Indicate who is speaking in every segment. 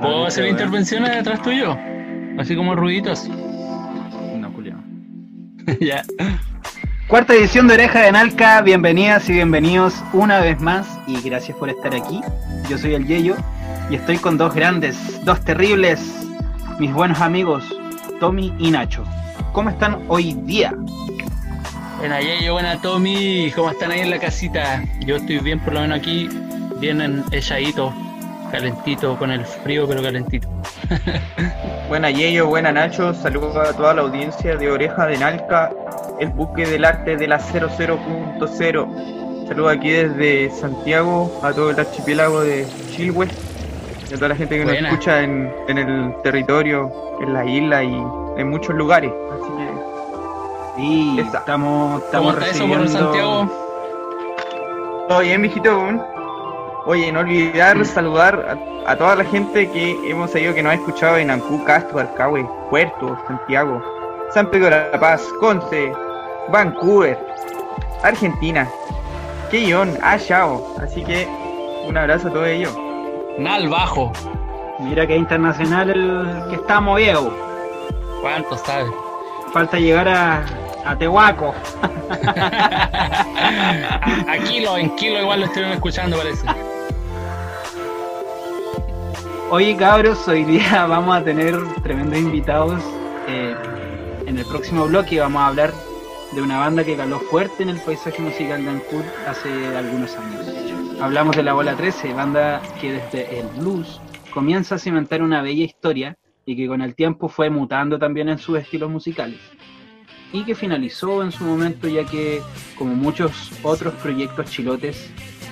Speaker 1: ¿Puedo hacer intervenciones detrás tuyo? Así como ruiditos.
Speaker 2: No, Julio.
Speaker 1: ya.
Speaker 2: Cuarta edición de Oreja de Nalca, bienvenidas y bienvenidos una vez más y gracias por estar aquí. Yo soy el Yeyo y estoy con dos grandes, dos terribles, mis buenos amigos, Tommy y Nacho. ¿Cómo están hoy día?
Speaker 1: Buena Yeyo, buena Tommy, ¿cómo están ahí en la casita? Yo estoy bien por lo menos aquí, bien echadito, calentito, con el frío pero calentito.
Speaker 3: buena Yeyo, buena Nacho, saludos a toda la audiencia de Oreja de Nalca, el buque del arte de la 00.0. Saludos aquí desde Santiago a todo el archipiélago de Chilhue y a toda la gente que nos escucha en, el territorio, en la isla y en muchos lugares. Así que
Speaker 2: sí, estamos, estamos recibiendo...
Speaker 1: Santiago?
Speaker 3: Todo bien, mijito. Oye, no olvidar saludar a, toda la gente que hemos sabido que nos ha escuchado en Ancú, Castro, Alcahue, Puerto, Santiago, San Pedro de la Paz, Conce, Vancouver, Argentina, Keyon, Chao. Así que un abrazo a todos ellos.
Speaker 1: Nal bajo.
Speaker 2: Mira que internacional el que estamos viejo.
Speaker 1: ¿Cuánto sabes?
Speaker 2: Falta llegar a, a Tehuaco.
Speaker 1: a kilo, en kilo igual lo estuvieron escuchando parece.
Speaker 2: Oye cabros, hoy día vamos a tener tremendos invitados. Eh, en el próximo bloque vamos a hablar de una banda que caló fuerte en el paisaje musical de Ancud hace algunos años. Hablamos de la Bola 13, banda que desde el blues comienza a cimentar una bella historia y que con el tiempo fue mutando también en sus estilos musicales. Y que finalizó en su momento ya que, como muchos otros proyectos chilotes,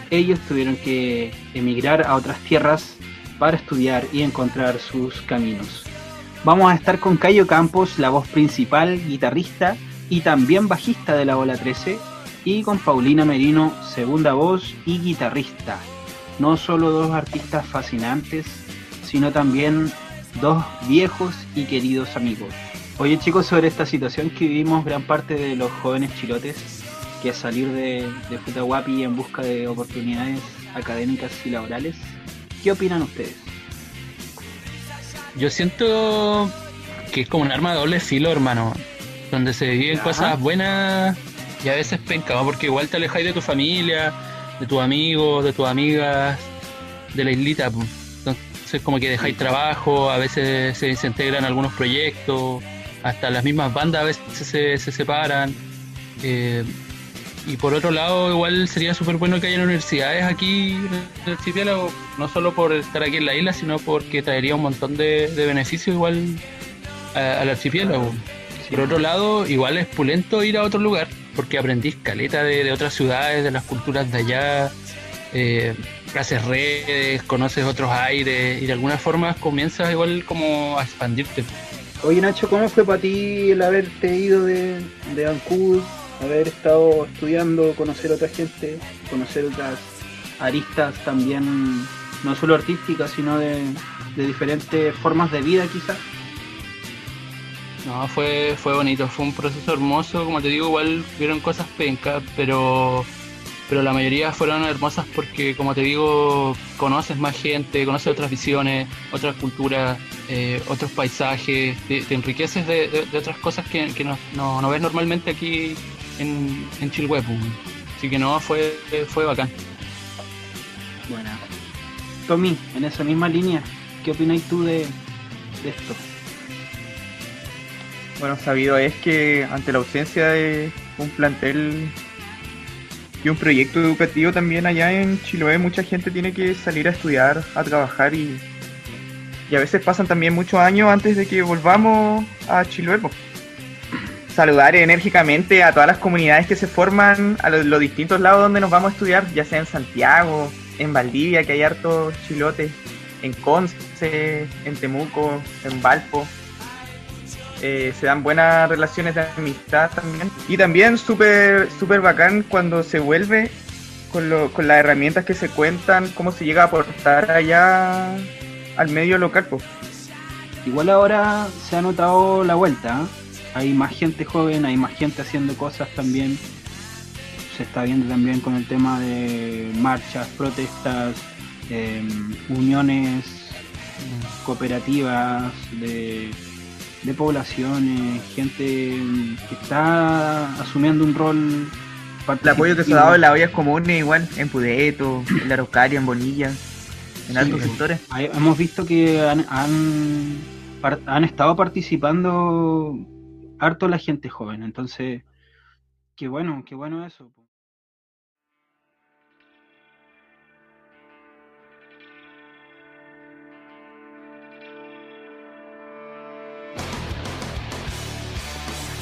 Speaker 2: ellos tuvieron que emigrar a otras tierras para estudiar y encontrar sus caminos. Vamos a estar con Cayo Campos, la voz principal, guitarrista y también bajista de la Bola 13, y con Paulina Merino, segunda voz y guitarrista. No solo dos artistas fascinantes, sino también dos viejos y queridos amigos. Oye chicos, sobre esta situación que vivimos gran parte de los jóvenes chilotes, que es salir de, de Futahuapi en busca de oportunidades académicas y laborales, ¿qué opinan ustedes?
Speaker 1: Yo siento que es como un arma de doble filo, hermano. Donde se viven cosas buenas y a veces penca, porque igual te alejáis de tu familia, de tus amigos, de tus amigas, de la islita. Entonces, como que dejáis trabajo, a veces se desintegran algunos proyectos, hasta las mismas bandas a veces se, se separan. Eh, y por otro lado, igual sería súper bueno que haya universidades aquí en el archipiélago, no solo por estar aquí en la isla, sino porque traería un montón de, beneficios igual al archipiélago. Por otro lado, igual es pulento ir a otro lugar, porque aprendís caleta de, otras ciudades, de las culturas de allá, eh, haces redes, conoces otros aires y de alguna forma comienzas igual como a expandirte.
Speaker 2: Oye Nacho, ¿cómo fue para ti el haberte ido de, de Vancouver haber estado estudiando, conocer otra gente, conocer otras aristas también, no solo artísticas, sino de, diferentes formas de vida quizás.
Speaker 1: No, fue, fue bonito, fue un proceso hermoso, como te digo, igual vieron cosas pencas, pero, pero la mayoría fueron hermosas porque, como te digo, conoces más gente, conoces otras visiones, otras culturas, eh, otros paisajes, te, enriqueces de, otras cosas que, no ves normalmente aquí en, en Chilweb. Así que no, fue, fue bacán.
Speaker 2: Bueno. Tommy, en esa misma línea, ¿qué opináis tú de, esto?
Speaker 3: Bueno, sabido es que ante la ausencia de un plantel y un proyecto educativo también allá en Chiloé, mucha gente tiene que salir a estudiar, a trabajar y, y a veces pasan también muchos años antes de que volvamos a Chiloé saludar enérgicamente a todas las comunidades que se forman a los, distintos lados donde nos vamos a estudiar, ya sea en Santiago, en Valdivia, que hay harto chilote, en Conce, en Temuco, en Valpo. Eh, se dan buenas relaciones de amistad también. Y también súper super bacán cuando se vuelve con, lo, con las herramientas que se cuentan, cómo se llega a aportar allá al medio local.
Speaker 2: Igual ahora se ha notado la vuelta. ¿eh? Hay más gente joven, hay más gente haciendo cosas también. Se está viendo también con el tema de marchas, protestas, em, uniones cooperativas de, de poblaciones, gente que está asumiendo un rol
Speaker 4: el apoyo que se ha dado en las ollas comunes, igual, en Pudeto, en la Araucaria, en Bonilla, en altos sectores.
Speaker 2: Hemos visto que han, han, estado participando harto la gente joven, entonces, qué bueno, qué bueno eso.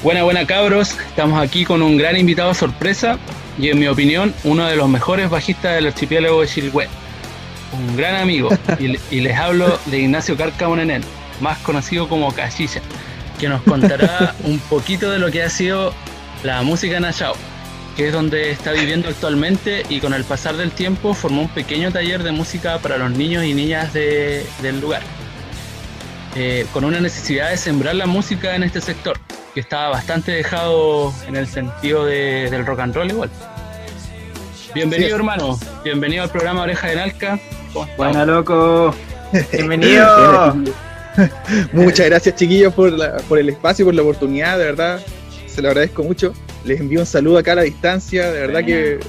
Speaker 1: Buena, buena cabros, estamos aquí con un gran invitado sorpresa y en mi opinión uno de los mejores bajistas del archipiélago de Chilhue. Un gran amigo y, les hablo de Ignacio Carcamonenel, más conocido como Cachilla, que nos contará un poquito de lo que ha sido la música en Achao, que es donde está viviendo actualmente y con el pasar del tiempo formó un pequeño taller de música para los niños y niñas del lugar, eh, con una necesidad de sembrar la música en este sector que estaba bastante dejado en el sentido de, del rock and roll igual. Bienvenido hermano, bienvenido al programa Oreja de Nalca.
Speaker 2: Buena loco,
Speaker 4: bienvenido. Muchas gracias chiquillos por, por el espacio, por la oportunidad, de verdad, se lo agradezco mucho. Les envío un saludo acá a la distancia, de verdad que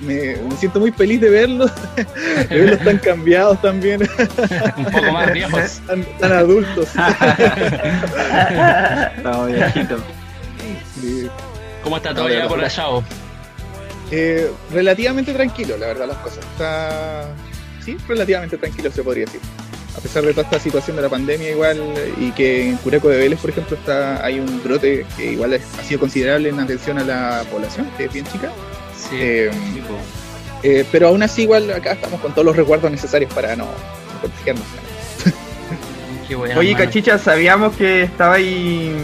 Speaker 4: me, siento muy feliz de verlos, de verlos tan cambiados también.
Speaker 1: Un poco más viejos.
Speaker 4: Tan, adultos.
Speaker 2: Estamos viejitos.
Speaker 1: ¿Cómo está todo ya por allá?
Speaker 4: Eh, relativamente tranquilo, la verdad, las cosas. Está, sí, relativamente tranquilo se podría decir. A pesar de toda esta situación de la pandemia igual y que en Cureco de Vélez, por ejemplo, está hay un brote que igual ha sido considerable en atención a la población, que es bien chica. Eh, eh, pero aún así, igual acá estamos con todos los recuerdos necesarios para no, contagiarnos. Oye, Cachicha, sabíamos que estaba ahí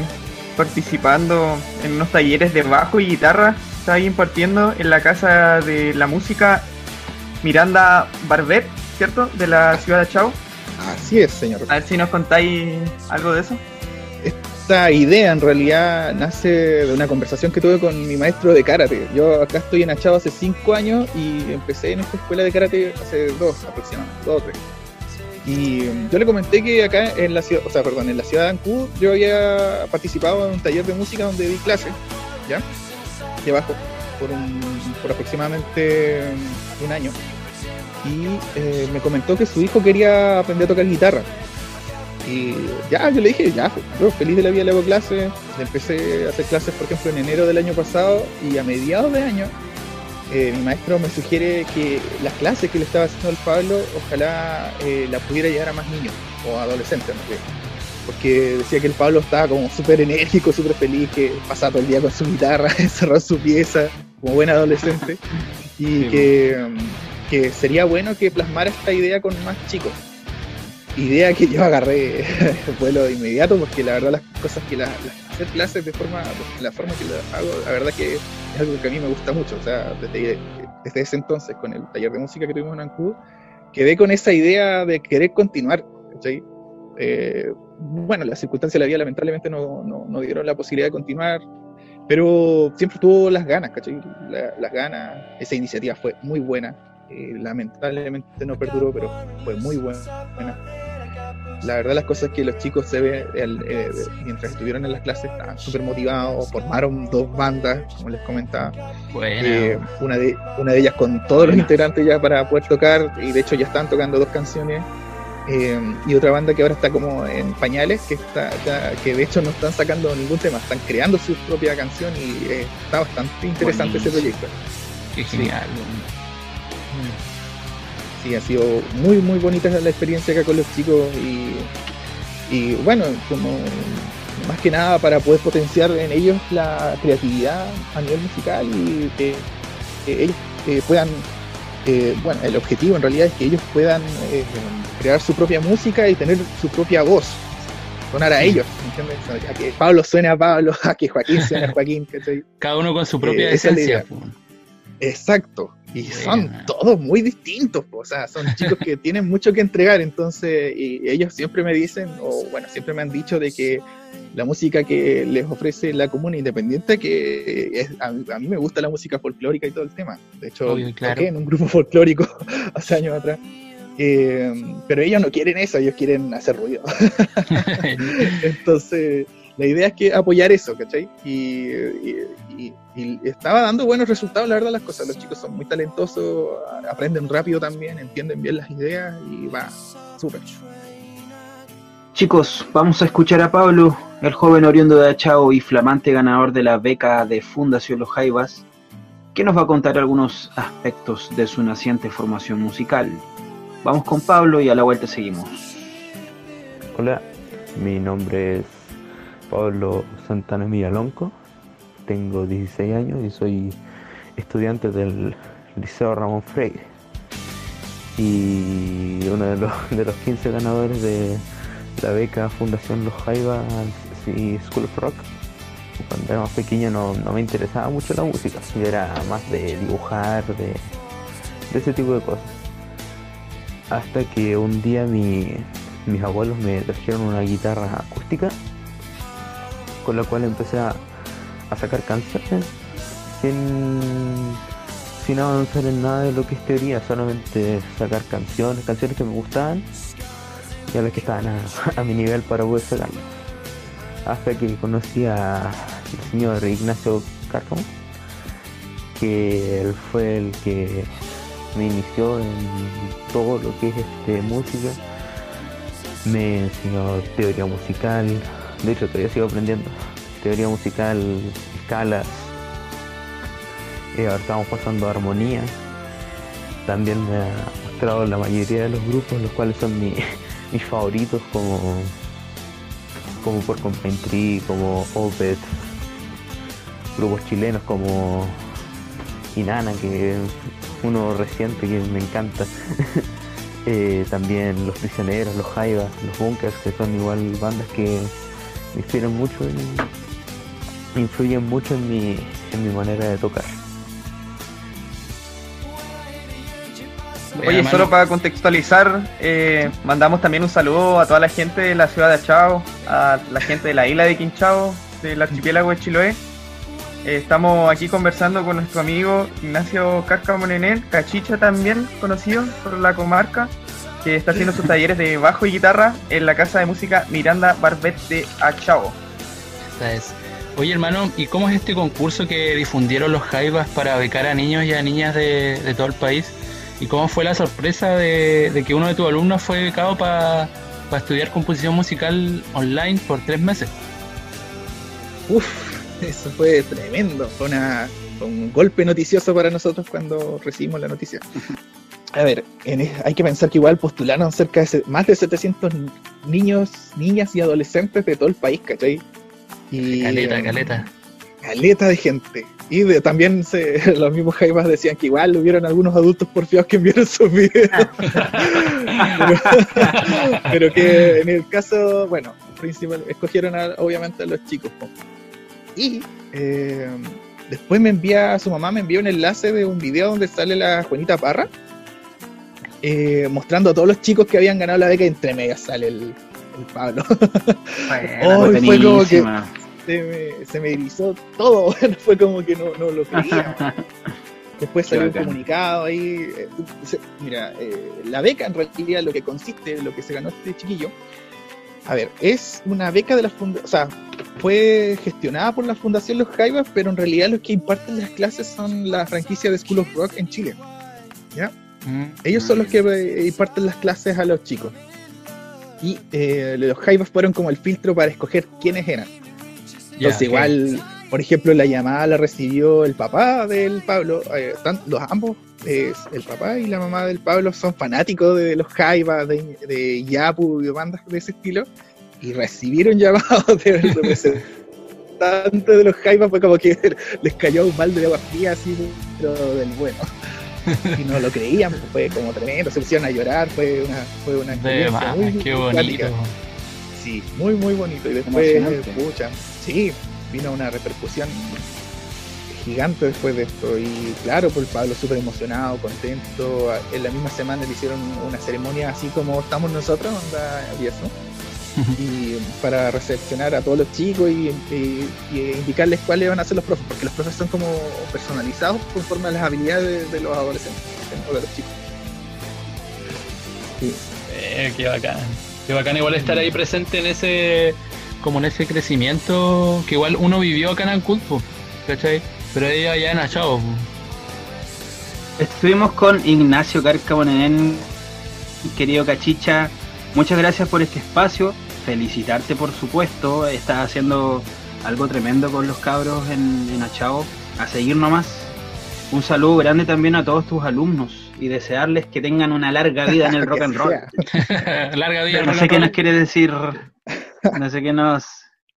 Speaker 4: participando en unos talleres de bajo y guitarra. Estaba ahí impartiendo en la casa de la música Miranda Barbet, ¿cierto? De la ciudad de Chao. Así es, señor. A ver si nos contáis algo de eso esta idea en realidad nace de una conversación que tuve con mi maestro de karate. Yo acá estoy en Achao hace cinco años y empecé en esta escuela de karate hace dos aproximadamente, dos o tres. Y yo le comenté que acá en la ciudad, o sea, perdón, en la ciudad de Ancud yo había participado en un taller de música donde di clases, ¿ya? De bajo, por, un, por aproximadamente un año. Y eh, me comentó que su hijo quería aprender a tocar guitarra. Y ya, yo le dije, ya, yo feliz de la vida le hago clases. Empecé a hacer clases, por ejemplo, en enero del año pasado y a mediados de año eh, mi maestro me sugiere que las clases que le estaba haciendo al Pablo, ojalá eh, la pudiera llegar a más niños o adolescentes, no sé. Porque decía que el Pablo estaba como súper enérgico, súper feliz, que pasaba todo el día con su guitarra, encerrado en su pieza, como buen adolescente, y que, que sería bueno que plasmara esta idea con más chicos. Idea que yo agarré vuelo de inmediato porque la verdad las cosas que las, hacer clases de forma la forma que lo hago la verdad que es algo que a mí me gusta mucho. O sea desde, desde ese entonces con el taller de música que tuvimos en Ancud quedé con esa idea de querer continuar eh, bueno las circunstancias de la vida lamentablemente no, no, dieron la posibilidad de continuar pero siempre tuvo las ganas ¿cachai? las ganas esa iniciativa fue muy buena eh, lamentablemente no perduró, pero fue muy buena. La verdad las cosas que los chicos se ven eh, mientras estuvieron en las clases estaban súper motivados, formaron dos bandas, como les comentaba. Eh, una, de, una de ellas con todos los integrantes ya para poder tocar, y de hecho ya están tocando dos canciones. y otra banda que ahora está como en pañales, que está que de hecho no están sacando ningún tema, están creando su propia canción y está bastante interesante ese proyecto.
Speaker 1: Qué genial.
Speaker 4: Sí, ha sido muy, muy bonita la experiencia acá con los chicos y, bueno, como más que nada para poder potenciar en ellos la creatividad a nivel musical y que, ellos eh, puedan, eh, bueno, el objetivo en realidad es que ellos puedan eh, crear su propia música y tener su propia voz, sonar a ellos, ¿entiendes? A que Pablo suene a Pablo, a que Joaquín suene a Joaquín,
Speaker 1: Cada uno con su propia esencia.
Speaker 4: Exacto. Y son todos muy distintos, o sea, son chicos que tienen mucho que entregar, entonces, y ellos siempre me dicen, o bueno, siempre me han dicho de que la música que les ofrece la comuna independiente, que es, a, mí me gusta la música folclórica y todo el tema. De hecho, toqué en un grupo folclórico hace años atrás. Eh, pero ellos no quieren eso, ellos quieren hacer ruido. Entonces, la idea es que apoyar eso, ¿cachai? Y, estaba dando buenos resultados, la verdad, las cosas. Los chicos son muy talentosos, aprenden rápido también, entienden bien las ideas y va súper.
Speaker 2: Chicos, vamos a escuchar a Pablo, el joven oriundo de Achao y flamante ganador de la beca de Fundación Los Jaivas, que nos va a contar algunos aspectos de su naciente formación musical. Vamos con Pablo y a la vuelta seguimos.
Speaker 5: Hola, mi nombre es Pablo Santana Miralonco, tengo 16 años y soy estudiante del Liceo Ramón Freire. Y uno de los, de los 15 ganadores de la beca Fundación Los Jaivas y School of Rock. Cuando era más pequeño no, me interesaba mucho la música, era más de dibujar, de, de ese tipo de cosas. Hasta que un día mi, mis abuelos me trajeron una guitarra acústica con la cual empecé a, sacar canciones sin, sin avanzar en nada de lo que es teoría, solamente sacar canciones, canciones que me gustaban y a las que estaban a, mi nivel para poder sacarlas. Hasta que conocí al señor Ignacio Cárcamo, que él fue el que me inició en todo lo que es este música, me enseñó teoría musical, de hecho, todavía sigo aprendiendo. Teoría musical, escalas. Eh, ahora estamos pasando a armonía. También me ha mostrado la mayoría de los grupos, los cuales son mis favoritos, como, como por Tree, como Opet, grupos chilenos como Inana, que es uno reciente que me encanta. Eh, también los prisioneros, los jaivas, los bunkers, que son igual bandas que me inspiran mucho y influyen mucho en mi, en mi manera de tocar.
Speaker 3: Oye, solo para contextualizar, eh, mandamos también un saludo a toda la gente de la ciudad de Achao, a la gente de la isla de Quinchao, del archipiélago de Chiloé. Eh, estamos aquí conversando con nuestro amigo Ignacio Casca Monenel, Cachicha también conocido por la comarca que está haciendo sus talleres de bajo y guitarra en la casa de música Miranda Barbet de Achao.
Speaker 1: es. Oye hermano, ¿y cómo es este concurso que difundieron los Jaivas para becar a niños y a niñas de, todo el país? ¿Y cómo fue la sorpresa de, que uno de tus alumnos fue becado para estudiar composición musical online por tres meses?
Speaker 4: Uf, eso fue tremendo, fue, una, fue un golpe noticioso para nosotros cuando recibimos la noticia a ver, hay que pensar que igual postularon cerca de más de 700 niños, niñas y adolescentes de todo el país, ¿cachai?
Speaker 1: Y, caleta, caleta.
Speaker 4: Caleta de gente. Y también los mismos Jaivas decían que igual hubieron algunos adultos porfiados que enviaron sus videos. pero, que en el caso, bueno, principal, escogieron obviamente a los chicos. Y eh, después me envía, su mamá me envía un enlace de un video donde sale la Juanita Parra eh, mostrando a todos los chicos que habían ganado la beca y entre medias sale el, Pablo. fue como que se me, se me erizó todo, fue como que no, no lo creía. Después salió un comunicado ahí. Eh, mira, eh, la beca en realidad lo que consiste, lo que se ganó este chiquillo, a ver, es una beca de la fundación, o sea, fue gestionada por la Fundación Los Jaivas, pero en realidad los que imparten las clases son la franquicia de School of Rock en Chile. ¿Ya? Ellos son los que eh, imparten las clases a los chicos. Y eh, los Jaivas fueron como el filtro para escoger quiénes eran. Entonces, igual, por ejemplo, la llamada la recibió el papá del Pablo. Eh, los ambos, el papá y la mamá del Pablo, son fanáticos de los Jaivas, de, de Yapu y de bandas de ese estilo. Y recibieron llamados del representante de los Jaivas. Fue como que les cayó un balde de agua fría, así, pero del bueno y no lo creían, fue como tremendo, se pusieron a llorar, fue una, fue una experiencia muy,
Speaker 1: qué bonito.
Speaker 4: Sí, muy muy bonito. Y después, pucha, sí, vino una repercusión gigante después de esto. Y claro, pues Pablo súper emocionado, contento. En la misma semana le hicieron una ceremonia así como estamos nosotros, onda y para recepcionar a todos los chicos y, indicarles cuáles van a ser los profes, porque los profes son como personalizados conforme a las habilidades de, los adolescentes o de los chicos.
Speaker 1: Eh, qué bacán. Qué bacán igual estar ahí presente en ese como en ese crecimiento que igual uno vivió acá en Ancud, ¿cachai? Pero ella ya en Achao.
Speaker 2: Estuvimos con Ignacio Carcabonén, querido Cachicha. Muchas gracias por este espacio. Felicitarte, por supuesto. Estás haciendo algo tremendo con los cabros en, en Achao. A seguir nomás. Un saludo grande también a todos tus alumnos y desearles que tengan una larga vida en el rock and roll. larga vida. no sé qué nos quiere decir no sé qué nos.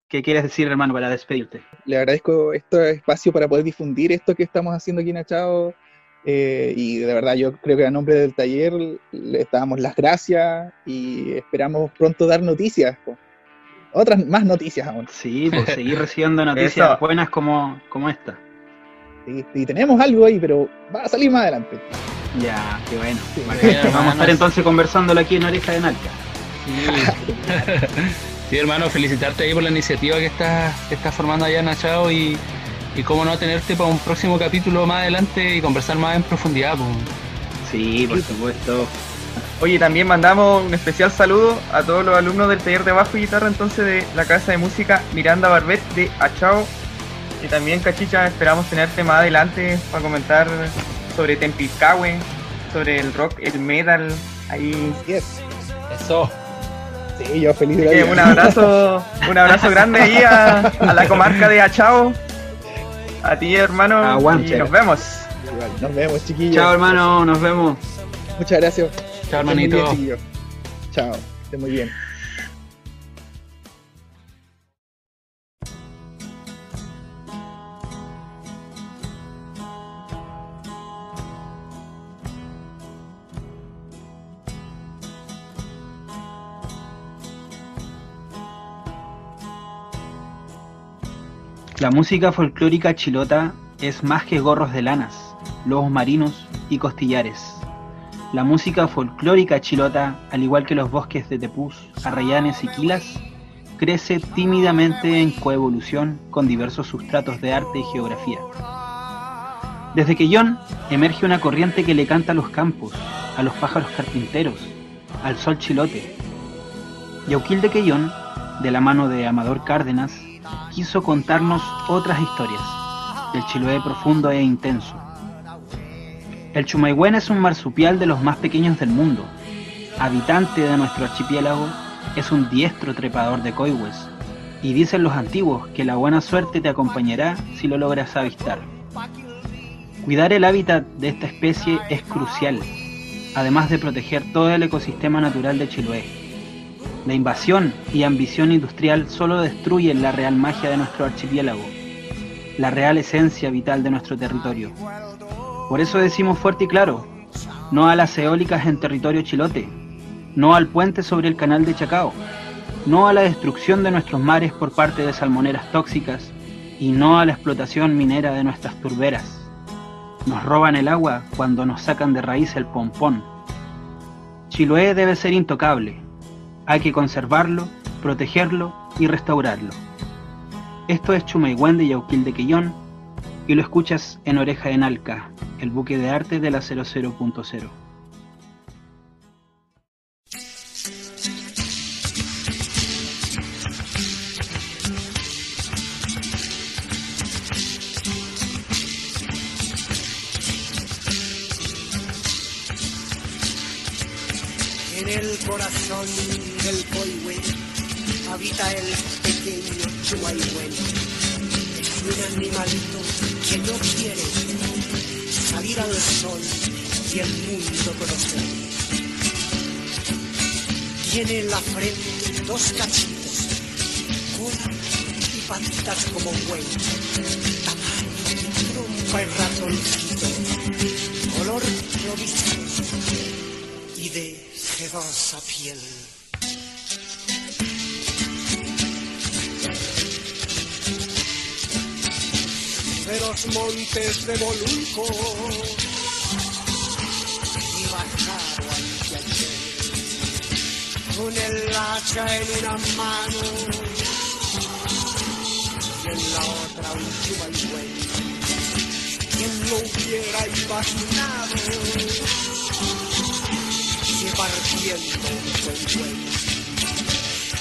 Speaker 2: ¿Qué quieres decir, hermano, para despedirte?
Speaker 4: Le agradezco este espacio para poder difundir esto que estamos haciendo aquí en Achao. Eh, y de verdad, yo creo que a nombre del taller le damos las gracias y esperamos pronto dar noticias. Otras más noticias aún.
Speaker 2: Sí, pues seguir recibiendo noticias buenas como, como esta.
Speaker 4: Y, tenemos algo ahí, pero va a salir más adelante.
Speaker 2: Ya, qué bueno. vamos a estar entonces conversándolo aquí en Oreja de Nalca.
Speaker 1: Sí, hermano, felicitarte ahí por la iniciativa que estás, que formando allá en Achao y, y cómo no tenerte para un próximo capítulo más adelante y conversar más en profundidad.
Speaker 2: Sí, por supuesto.
Speaker 3: Oye, también mandamos un especial saludo a todos los alumnos del taller de bajo y guitarra entonces de la Casa de Música Miranda Barbet de Achao. Y también, Cachicha, esperamos tenerte más adelante para comentar sobre Tempicahue, sobre el rock, el metal. Ahí.
Speaker 1: Eso.
Speaker 4: Sí, yo feliz de
Speaker 3: Un abrazo, un abrazo grande ahí a, la comarca de Achao. A ti, hermano. Y nos vemos.
Speaker 4: Nos vemos, chiquillos.
Speaker 2: Chao, hermano. Nos vemos.
Speaker 4: Muchas gracias.
Speaker 1: Chao, hermanito.
Speaker 4: Chao. Esté muy bien.
Speaker 2: La música folclórica chilota es más que gorros de lanas, lobos marinos y costillares. La música folclórica chilota, al igual que los bosques de tepús, arrayanes y quilas, crece tímidamente en coevolución con diversos sustratos de arte y geografía. Desde Quellón emerge una corriente que le canta a los campos, a los pájaros carpinteros, al sol chilote. Yauquil de Quellón, de la mano de Amador Cárdenas, quiso contarnos otras historias del Chiloé profundo e intenso. El Chumayhuén es un marsupial de los más pequeños del mundo. Habitante de nuestro archipiélago, es un diestro trepador de coihues, y dicen los antiguos que la buena suerte te acompañará si lo logras avistar. Cuidar el hábitat de esta especie es crucial, además de proteger todo el ecosistema natural de Chiloé. La invasión y ambición industrial solo destruyen la real magia de nuestro archipiélago, la real esencia vital de nuestro territorio. Por eso decimos fuerte y claro, no a las eólicas en territorio chilote, no al puente sobre el canal de Chacao, no a la destrucción de nuestros mares por parte de salmoneras tóxicas y no a la explotación minera de nuestras turberas. Nos roban el agua cuando nos sacan de raíz el pompón. Chiloé debe ser intocable, hay que conservarlo, protegerlo y restaurarlo. Esto es Chumayhuén de Yauquil de Quillón y lo escuchas en Oreja de Nalca, el buque de arte de la 00.0.
Speaker 6: corazón del Coihue habita el pequeño Chihuahuen. Es un animalito que no quiere salir al sol y el mundo conocer. Tiene en la frente dos cachitos, cola y patitas como güey. Tamaño, trompa y ratoncito, color rojizo y de sedosa piel. De los montes de Boluco y bajaron anteayer con el hacha en una mano. Y en la otra un chihuahua. Quien lo hubiera imaginado. Que partiendo un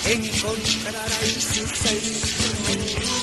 Speaker 6: encontrará en su centro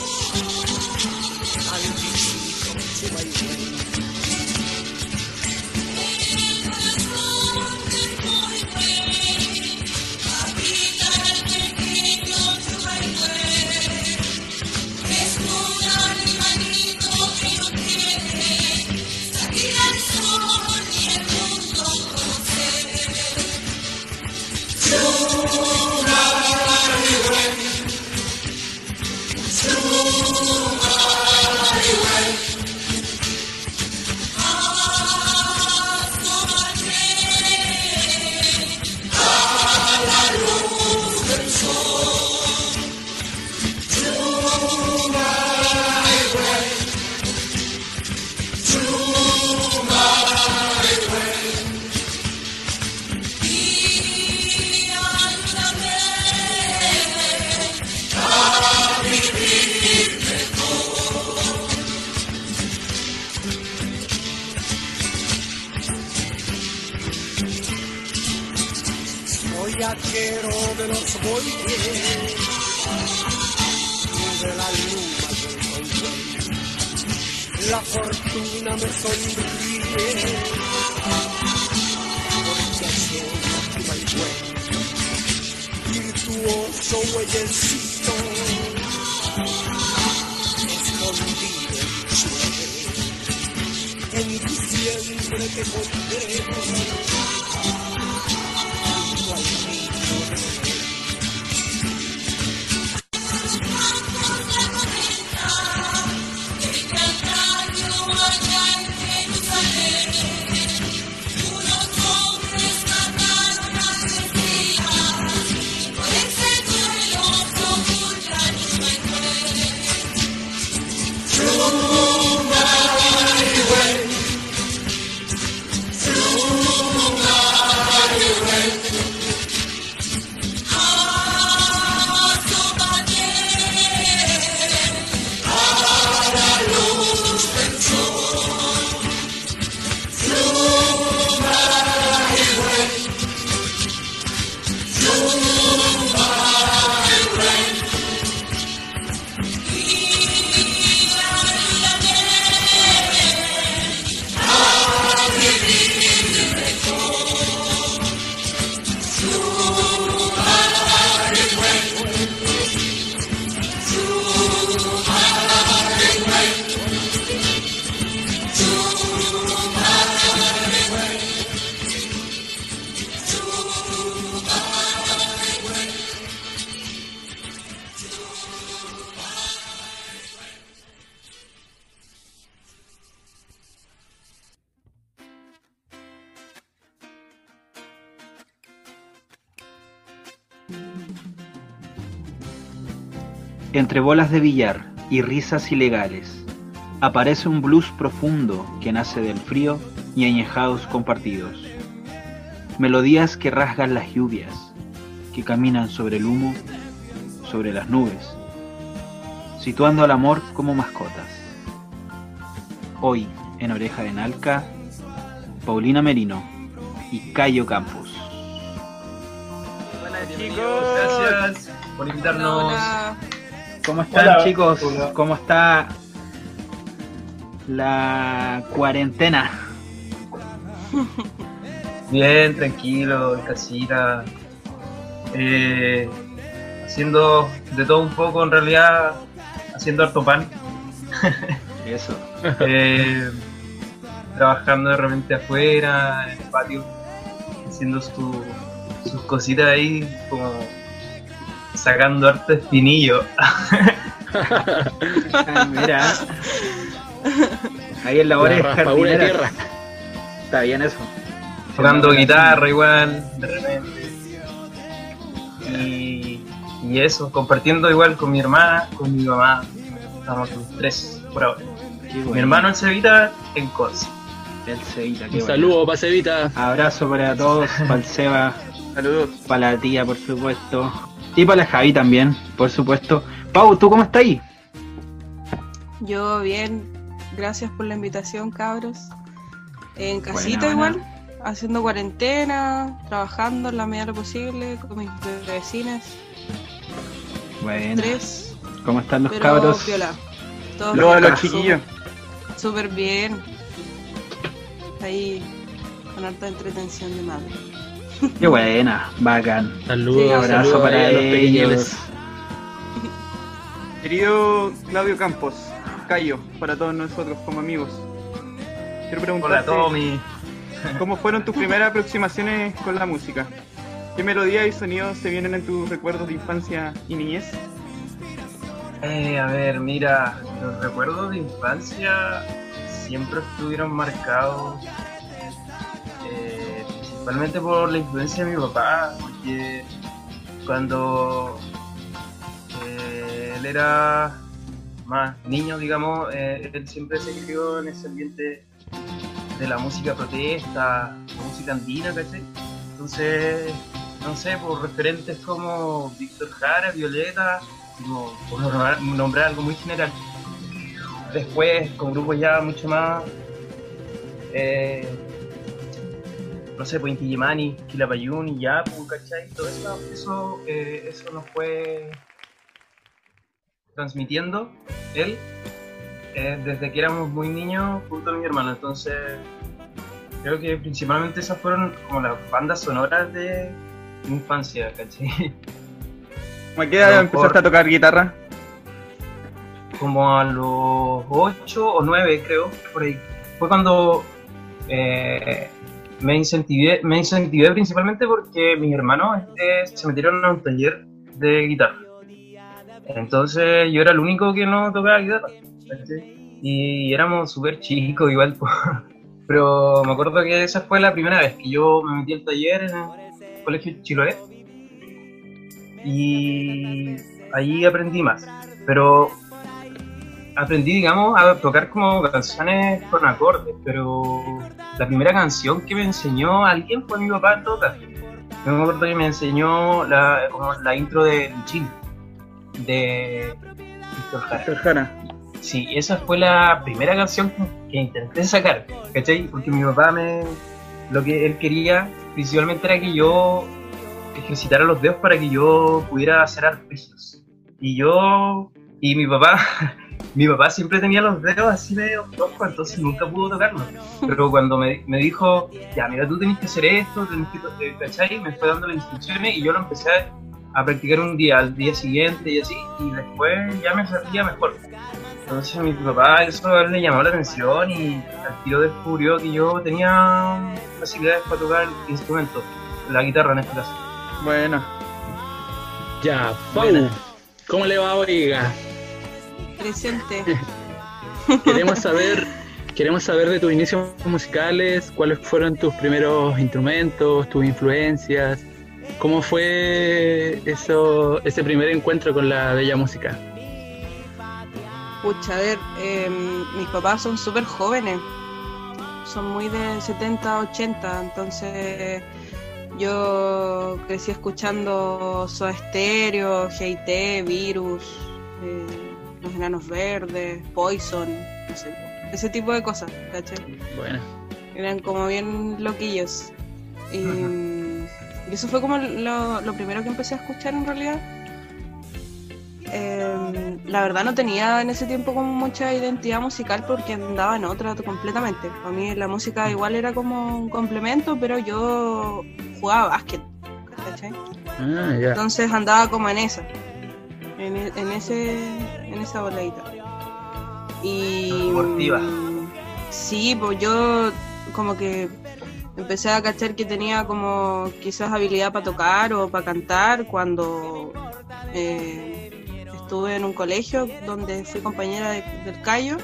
Speaker 2: Entre bolas de billar y risas ilegales, aparece un blues profundo que nace del frío y añejados compartidos. Melodías que rasgan las lluvias, que caminan sobre el humo, sobre las nubes, situando al amor como mascotas. Hoy, en Oreja de Nalca, Paulina Merino y Cayo Campos.
Speaker 7: Hola chicos, gracias por invitarnos.
Speaker 8: Hola.
Speaker 2: ¿Cómo están
Speaker 4: Hola.
Speaker 2: chicos?
Speaker 4: Hola.
Speaker 2: ¿Cómo está la cuarentena?
Speaker 7: Bien, tranquilo, en casita. Eh, haciendo de todo un poco, en realidad, haciendo harto pan.
Speaker 2: Eso.
Speaker 7: Eh, trabajando de repente afuera, en el patio, haciendo su- sus cositas ahí, como sacando harto espinillo.
Speaker 2: Ah, mira. Ahí en labores
Speaker 1: La
Speaker 2: jardineras.
Speaker 1: tierra.
Speaker 2: Está bien eso.
Speaker 7: tocando guitarra igual, de repente. Y, y eso, compartiendo igual con mi hermana, con mi mamá. Estamos los tres por ahora.
Speaker 2: Bueno.
Speaker 7: Mi hermano el Cevita en Conce.
Speaker 2: El Cevita, qué
Speaker 1: Un
Speaker 2: bueno.
Speaker 1: saludo, Pasevita.
Speaker 2: Abrazo para todos, para el Seba,
Speaker 3: Saludos.
Speaker 2: para la tía, por supuesto. Y para la Javi también, por supuesto. Pau, ¿tú cómo estás ahí?
Speaker 8: Yo bien, gracias por la invitación, cabros. En casita
Speaker 2: Buena, buena.
Speaker 8: igual, haciendo cuarentena, trabajando en la medida de lo posible con mis vecinas,
Speaker 2: Bueno,
Speaker 8: tres,
Speaker 2: ¿cómo están los
Speaker 8: pero
Speaker 2: cabros?
Speaker 8: viola. Todos bien,
Speaker 3: los chiquillos.
Speaker 8: Súper bien. Ahí con harta entretención de madre.
Speaker 2: Qué buena, bacán.
Speaker 1: Saludos,
Speaker 8: Sí,
Speaker 2: Abrazo para
Speaker 1: a los pequeñiles.
Speaker 3: Querido Claudio Campos, Cayo, para todos nosotros como amigos. Quiero preguntarte,
Speaker 7: Hola Tommy.
Speaker 3: ¿cómo fueron tus primeras aproximaciones con la música? ¿Qué melodías y sonidos se vienen en tus recuerdos de infancia y niñez?
Speaker 7: Eh, a ver, mira, los recuerdos de infancia siempre estuvieron marcados eh, principalmente por la influencia de mi papá, porque cuando eh, él era más niño, digamos, eh, él siempre se crió en ese ambiente de la música protesta, la música andina, ¿cachai? Entonces, no sé, por referentes como Víctor Jara, Violeta, como por nombrar, algo muy general. Después, con grupos ya mucho más, eh, no sé, pues Inti Illimani, Quilapayún y ya, pues, ¿cachai? Todo eso, eso, eh, eso nos fue transmitiendo él eh, desde que éramos muy niños junto a mi hermano. Entonces, creo que principalmente esas fueron como las bandas sonoras de mi infancia, ¿cachai?
Speaker 3: ¿Cómo a qué edad empezaste a tocar guitarra?
Speaker 7: como a los 8 o 9 creo, por ahí. Fue cuando eh, me incentivé, me incentivé principalmente porque mis hermanos eh, se metieron a un taller de guitarra. Entonces yo era el único que no tocaba guitarra. Y éramos súper chicos igual. Pero me acuerdo que esa fue la primera vez que yo me metí al taller en el colegio Chiloé. Y allí aprendí más. Pero aprendí, digamos, a tocar como canciones con acordes, pero la primera canción que me enseñó alguien fue mi papá en todo caso. Yo me acuerdo que me enseñó la, como la intro de Luchín, de Víctor Jara.
Speaker 3: Víctor Jara.
Speaker 7: Sí, esa fue la primera canción que intenté sacar, ¿cachai? Porque mi papá me... Lo que él quería principalmente era que yo ejercitara los dedos para que yo pudiera hacer arpegios. Y yo... Y mi papá... Mi papá siempre tenía los dedos así medio flojos, entonces nunca pudo tocarlos. Pero cuando me, me dijo, ya, mira, tú tenés que hacer esto, tenés que... eh, ¿cachai? Me fue dando las instrucciones y yo lo empecé a practicar un día, al día siguiente y así, y después ya me salía mejor. Entonces a mi papá eso le llamó la atención y al tiro descubrió que yo tenía facilidades para tocar instrumentos, la guitarra en este caso.
Speaker 3: Bueno,
Speaker 1: Ya, Pau,
Speaker 7: Buena.
Speaker 1: ¿cómo le va, oiga?
Speaker 8: Presente.
Speaker 1: Queremos saber, queremos saber de tus inicios musicales, cuáles fueron tus primeros instrumentos, tus influencias, cómo fue eso, ese primer encuentro con la bella música.
Speaker 8: Pucha, a ver, eh, mis papás son súper jóvenes, son muy de 70, 80, entonces yo crecí escuchando Soda Stereo, G.I.T., Virus, eh, Los Enanos Verdes, Poison, no sé, ese tipo de cosas, ¿cachai?
Speaker 1: Bueno,
Speaker 8: Eran como bien loquillos. Y, y eso fue como lo, lo primero que empecé a escuchar en realidad. Eh, la verdad no tenía en ese tiempo como mucha identidad musical porque andaba en otra completamente. Para mí la música igual era como un complemento, pero yo jugaba básquet. ¿cachai?
Speaker 1: ah.
Speaker 8: Entonces andaba como en esa, en, e- en ese, en esa boladita. Y
Speaker 7: Deportiva.
Speaker 8: sí, pues yo como que empecé a cachar que tenía como quizás habilidad para tocar o para cantar cuando eh, estuve en un colegio donde fui compañera de- del Cayo.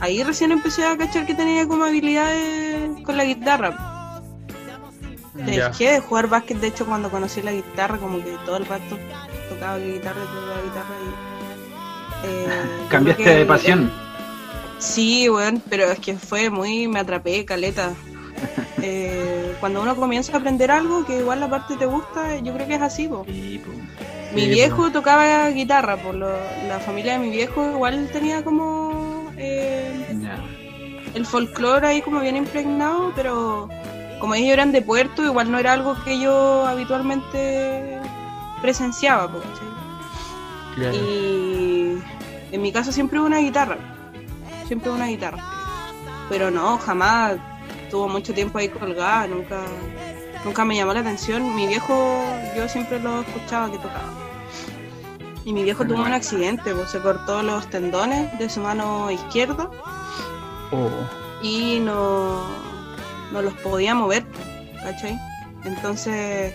Speaker 8: Ahí recién empecé a cachar que tenía como habilidades con la guitarra.
Speaker 1: Ya.
Speaker 8: Dejé de jugar básquet, de hecho, cuando conocí la guitarra, como que todo el rato tocaba la guitarra, tocaba la guitarra y... eh,
Speaker 2: Cambiaste
Speaker 8: que
Speaker 2: de pasión.
Speaker 8: Sí, weón, pero es que fue muy, me atrapé, caleta. Eh, cuando uno comienza a aprender algo que igual la parte te gusta, yo creo que es así, po.
Speaker 2: Sí, po.
Speaker 8: Mi
Speaker 1: Sí,
Speaker 8: viejo tocaba guitarra, por lo, la familia de mi viejo igual tenía como eh,
Speaker 2: Ya.
Speaker 8: el folclore ahí como bien impregnado, pero como ellos eran de puerto, igual no era algo que yo habitualmente presenciaba. Y en mi casa siempre hubo una guitarra. Siempre hubo una guitarra. Pero no, jamás tuvo mucho tiempo ahí colgada, nunca, nunca me llamó la atención. Mi viejo, yo siempre lo escuchaba que tocaba. Y mi viejo tuvo un accidente, pues se cortó los tendones de su mano izquierda
Speaker 1: Oh.
Speaker 8: y no, no los podía mover, ¿cachai? Entonces,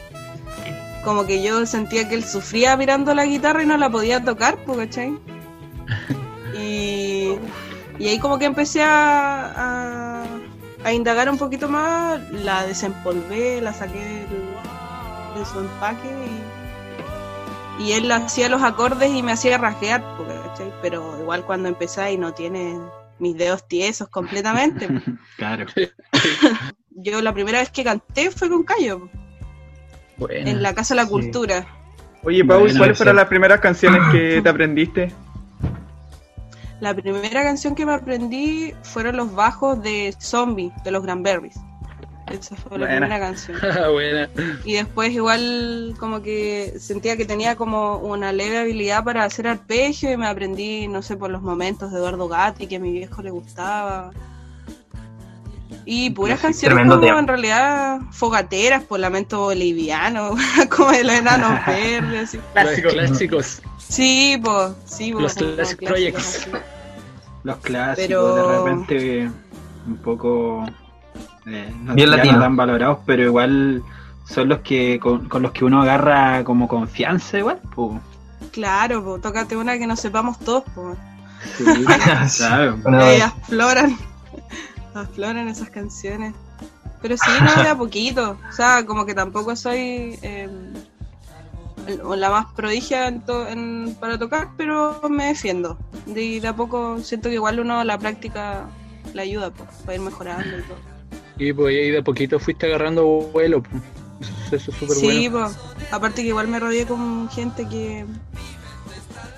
Speaker 8: como que yo sentía que él sufría mirando la guitarra y no la podía tocar, pues, ¿cachai? Y, y ahí como que empecé a, a, a indagar un poquito más, la desempolvé, la saqué del- de su empaque y, y él hacía los acordes y me hacía rasguear, pues, ¿cachai? Pero igual cuando empecé y no tiene mis dedos tiesos completamente.
Speaker 2: Claro.
Speaker 8: Yo la primera vez que canté fue con Cayo,
Speaker 1: Bueno.
Speaker 8: en la Casa de la
Speaker 2: Sí.
Speaker 8: Cultura.
Speaker 3: Oye, Pau,
Speaker 2: Bueno,
Speaker 3: ¿cuáles fueron las primeras canciones que te aprendiste?
Speaker 8: La primera canción que me aprendí fueron los bajos de Zombie, de los Granberries. Esa fue la primera canción.
Speaker 1: Buena.
Speaker 8: Y después igual como que sentía que tenía como una leve habilidad para hacer arpegio y me aprendí, no sé, por los momentos de Eduardo Gatti, que a mi viejo le gustaba. Y puras canciones como
Speaker 7: tema.
Speaker 8: en realidad fogateras, por lamento boliviano, como de los enanos verdes. así.
Speaker 1: Los clásicos.
Speaker 8: Sí, pues, sí, po,
Speaker 1: Los
Speaker 8: clásicos.
Speaker 2: Los clásicos
Speaker 8: Pero-
Speaker 2: de repente un poco eh, no,
Speaker 7: Bien
Speaker 2: no tan valorados, pero igual son los que con, con los que uno agarra como confianza igual, pues.
Speaker 8: Claro, po, tócate una que no sepamos todos, pues.
Speaker 2: Sí, claro.
Speaker 8: Afloran, esas canciones. Pero sí, no, de a poquito. O sea, como que tampoco soy eh, la más prodigia en to- en- para tocar, pero me defiendo. De, de a poco siento que igual uno la práctica le ayuda pues, para ir mejorando y todo.
Speaker 1: Y pues ahí de poquito fuiste agarrando vuelo. pues. Eso, eso es súper
Speaker 8: Sí,
Speaker 1: bueno.
Speaker 8: pues, aparte que igual me rodeé con gente que,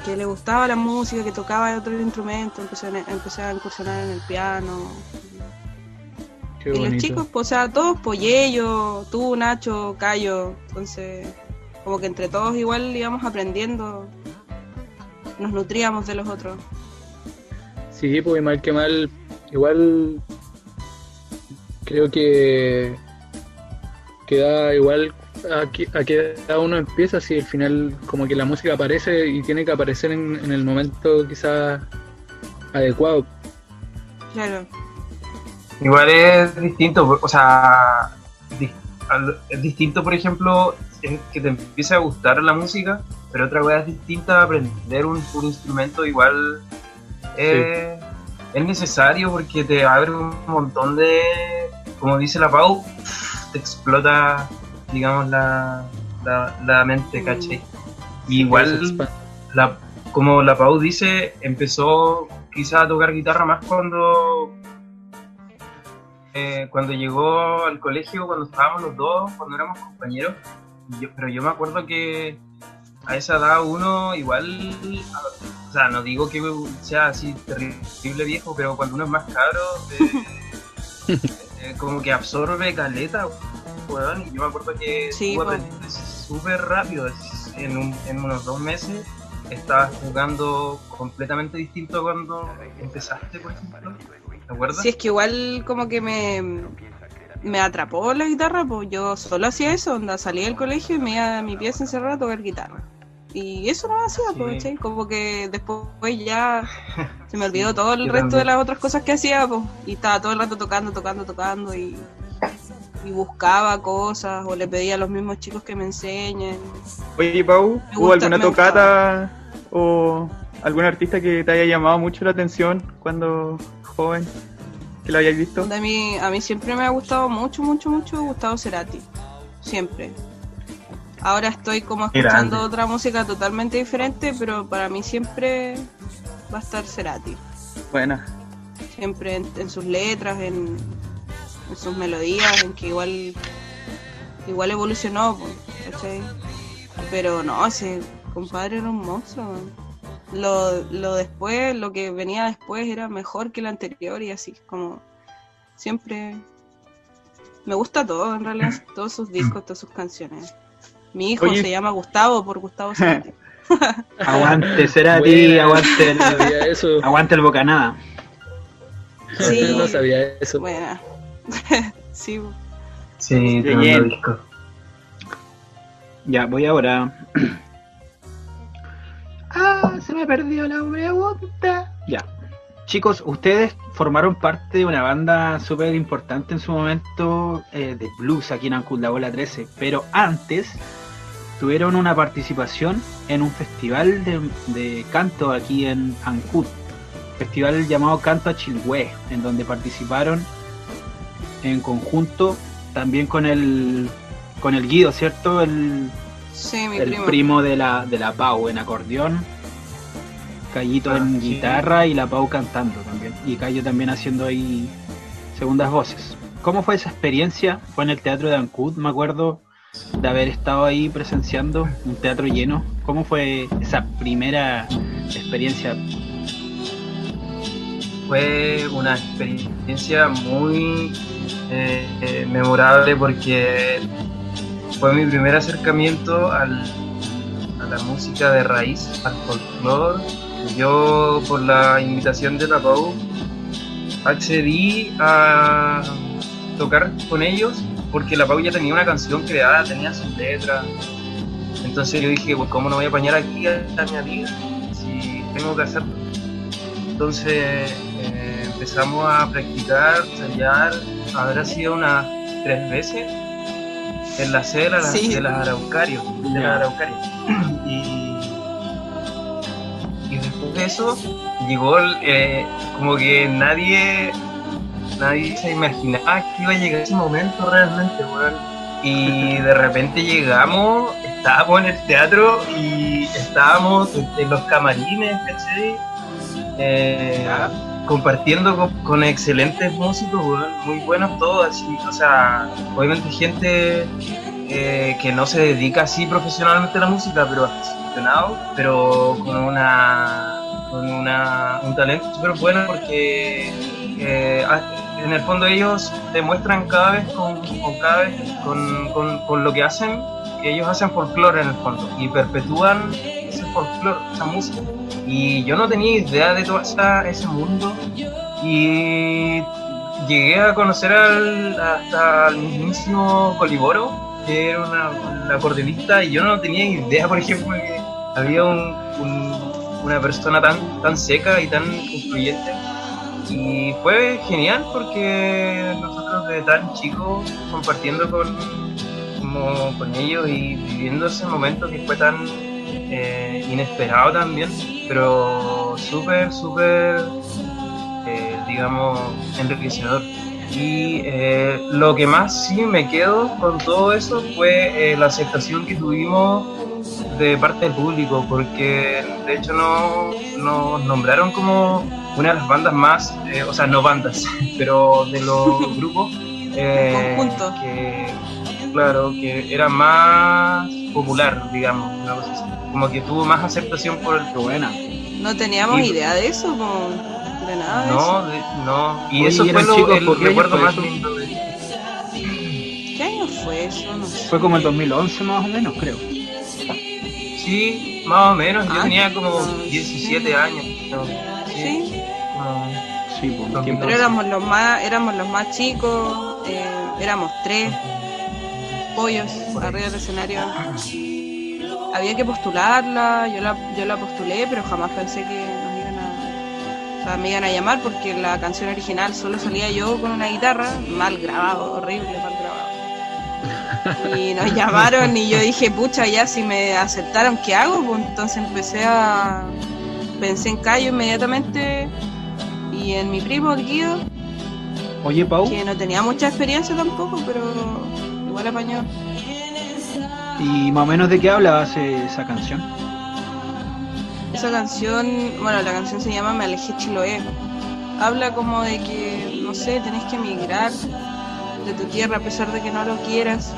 Speaker 8: que le gustaba la música, que tocaba otros instrumentos, empecé a, empecé a incursionar en el piano.
Speaker 1: Qué
Speaker 8: y los chicos, pues, o sea, todos, Poyello, tú, Nacho, Cayo, entonces, como que entre todos igual íbamos aprendiendo, nos nutríamos de los otros.
Speaker 1: Sí, pues mal que mal, igual creo que queda igual a a que cada uno empieza, si al final como que la música aparece y tiene que aparecer en, en el momento quizás adecuado.
Speaker 8: Claro,
Speaker 7: Igual es distinto, o sea, di- al- es distinto, por ejemplo, en que te empiece a gustar la música, pero otra cosa es distinta aprender un, un instrumento igual eh, es necesario porque te abre un montón de, como dice la Pau, te explota, digamos, la, la, la mente,
Speaker 8: Mm.
Speaker 7: ¿cachai? Y igual la, como la Pau dice, empezó quizá a tocar guitarra más cuando eh, cuando llegó al colegio, cuando estábamos los dos, cuando éramos compañeros. Yo- pero yo me acuerdo que a esa edad uno igual, o sea, no digo que sea así terrible viejo, pero cuando uno es más cabro, eh, eh, como que absorbe caleta, weón. Y yo me acuerdo que
Speaker 8: Sí,
Speaker 7: súper rápido, en, un- en unos dos meses estabas jugando completamente distinto cuando empezaste, por ejemplo. ¿Te acuerdas?
Speaker 8: si es que igual como que me, me atrapó la guitarra, pues yo solo hacía eso, onda, salía del colegio y me iba a mi pieza encerrada a tocar guitarra. Y eso no hacía,
Speaker 7: Sí.
Speaker 8: pues, ¿cachai? Como que después ya se me olvidó todo el resto de las otras cosas que hacía, pues. Y estaba todo el rato tocando, tocando, tocando y, y buscaba cosas o le pedía a los mismos chicos que me enseñen.
Speaker 3: Oye, Pau,
Speaker 8: Me
Speaker 3: ¿hubo
Speaker 8: gusta-
Speaker 3: alguna tocata o algún artista que te haya llamado mucho la atención cuando joven? ¿Que lo hayáis visto?
Speaker 8: A mí, a mí siempre me ha gustado mucho, mucho, mucho Gustavo Cerati. Siempre. Ahora estoy como escuchando
Speaker 7: grande.
Speaker 8: otra música totalmente diferente, pero para mí siempre va a estar Cerati.
Speaker 3: Buena.
Speaker 8: siempre en, en sus letras, en, en sus melodías, en que igual igual evolucionó, ¿cachai? Pero no, ese compadre era un monstruo. man. Lo, lo después, lo que venía después era mejor que lo anterior y así, como siempre me gusta todo en realidad, todos sus discos, todas sus canciones. Mi hijo
Speaker 2: Oye.
Speaker 8: se llama Gustavo por Gustavo Cerati.
Speaker 2: Aguante, será ti,
Speaker 1: Buena,
Speaker 2: aguante el,
Speaker 1: No sabía eso.
Speaker 2: aguante el bocanada.
Speaker 8: Sí.
Speaker 1: No sabía eso.
Speaker 8: Buena. sí.
Speaker 7: Sí, disco.
Speaker 2: Ya, voy ahora. Ah, se me perdió la pregunta. Ya. Chicos, ustedes formaron parte de una banda súper importante en su momento eh, de blues aquí en Ancud, la Bola 13, pero antes tuvieron una participación en un festival de, canto aquí en Ancud, festival llamado Canto a Chilhue, en donde participaron en conjunto también con el con el Guido, ¿cierto? El,
Speaker 8: Sí, mi
Speaker 2: el
Speaker 8: primo.
Speaker 2: primo de la, de la Pau en acordeón, Cayito
Speaker 7: Ah,
Speaker 2: en
Speaker 7: sí.
Speaker 2: guitarra y la Pau cantando también. Y Cayo también haciendo ahí segundas voces. ¿Cómo fue esa experiencia? Fue en el Teatro de Ancud, me acuerdo de haber estado ahí presenciando un teatro lleno. ¿Cómo fue esa primera experiencia?
Speaker 7: Fue una experiencia muy eh, eh, memorable porque fue mi primer acercamiento al, a la música de raíz, al folclore. Yo, por la invitación de la Pau, accedí a tocar con ellos porque la Pau ya tenía una canción creada, tenía sus letras. Entonces yo dije, pues, ¿cómo no voy a apañar aquí a, a mi amiga si tengo que hacerlo? Entonces eh, empezamos a practicar, ensayar, habrá sido unas tres veces en la sede de, la-
Speaker 8: Sí.
Speaker 7: de las Araucarios, de las Araucarias. Y, y después de eso llegó eh, como que nadie nadie se imaginaba que iba a llegar ese momento realmente, weón. Y de repente llegamos, estábamos en el teatro y estábamos en, en los camarines, ¿cachai? Eh, compartiendo con, excelentes músicos, muy buenos todos, así, o sea, obviamente gente eh, que no se dedica así profesionalmente a la música, pero aficionado, pero con una con una, un talento súper bueno porque eh, a- en el fondo ellos demuestran cada vez con, con cada vez con, con- con lo que hacen que ellos hacen folclore en el fondo y perpetúan folclore, esa música. Y yo no tenía idea de todo ese mundo y llegué a conocer al, hasta al mismísimo Coliboro, que era una, un acordeonista, y yo no tenía idea, por ejemplo, que había un- una persona tan, tan seca y tan influyente. Y fue genial porque nosotros de tan chicos compartiendo con, como con ellos y viviendo ese momento que fue tan eh, inesperado también, pero súper, súper, eh, digamos, enriquecedor. Y eh, lo que más sí me quedo con todo eso fue eh, la aceptación que tuvimos de parte del público, porque de hecho no nos nombraron como una de las bandas más, eh, o sea, no bandas, pero de los grupos eh, que, claro, que era más popular, digamos, una cosa así. Como que tuvo más aceptación por el
Speaker 2: buena.
Speaker 8: No teníamos
Speaker 7: Y-
Speaker 8: idea de eso, como, de nada de
Speaker 7: no,
Speaker 8: eso.
Speaker 7: de- no, y
Speaker 2: Oye,
Speaker 7: eso
Speaker 2: ¿y
Speaker 7: fue lo,
Speaker 2: chicos
Speaker 7: el
Speaker 2: pequeños
Speaker 7: recuerdo
Speaker 2: por
Speaker 7: más
Speaker 2: eso?
Speaker 7: lindo de
Speaker 8: ¿Qué año fue eso? No sé.
Speaker 2: Fue como el 2011 más o menos, creo.
Speaker 7: Sí, más o menos, yo
Speaker 8: Ah,
Speaker 7: tenía como
Speaker 8: no,
Speaker 7: 17
Speaker 8: sí.
Speaker 7: años. ¿no?
Speaker 8: Sí,
Speaker 7: como-
Speaker 2: Sí, pues,
Speaker 7: Pero
Speaker 2: tiempo.
Speaker 8: pero éramos los más, éramos los más chicos, eh, éramos tres pollos arriba del escenario. Había que postularla, yo la, yo la postulé, pero jamás pensé que nos iban a, o sea, me iban a llamar porque la canción original solo salía yo con una guitarra, mal grabado, horrible, mal grabado. Y nos llamaron y yo dije, pucha, ya si me aceptaron, ¿qué hago? Pues entonces empecé a, pensé en Cayo inmediatamente y en mi primo, el Guido,
Speaker 2: Oye, Pau,
Speaker 8: que no tenía mucha experiencia tampoco, pero igual apañó.
Speaker 2: ¿Y más o menos de qué hablaba ese- esa canción?
Speaker 8: Esa canción, bueno, la canción se llama Me alejé Chiloé. habla como de que, no sé, tenés que emigrar de tu tierra a pesar de que no lo quieras,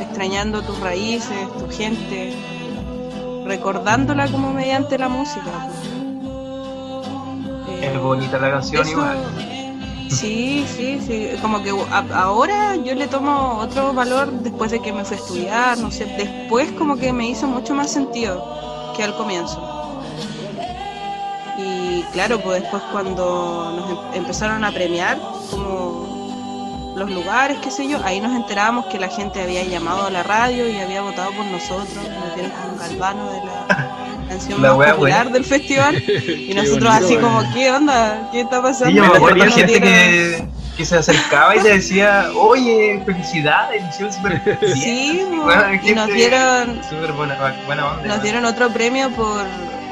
Speaker 8: extrañando tus raíces, tu gente, recordándola como mediante la música.
Speaker 7: Es
Speaker 8: Eh,
Speaker 7: bonita la canción
Speaker 8: eso-
Speaker 7: igual.
Speaker 8: Sí, sí, sí. Como que ahora yo le tomo otro valor después de que me fui a estudiar, no sé. Después como que me hizo mucho más sentido que al comienzo. Y claro, pues después cuando nos em- empezaron a premiar como los lugares, qué sé yo, ahí nos enterábamos que la gente había llamado a la radio y había votado por nosotros, nos dieron como un galvano de la canción
Speaker 7: La
Speaker 8: más popular
Speaker 7: buena.
Speaker 8: del festival y nosotros
Speaker 2: bonito,
Speaker 8: así como, ¿qué onda? ¿Qué está pasando?
Speaker 7: Sí, yo me
Speaker 8: Y
Speaker 7: acuerdo gente
Speaker 8: dieron-
Speaker 7: que, que se acercaba y te decía, oye, felicidades, hicieron súper bien".
Speaker 8: Sí,
Speaker 7: Bueno,
Speaker 8: y nos dieron
Speaker 7: Súper buena, buena onda.
Speaker 8: nos dieron otro premio por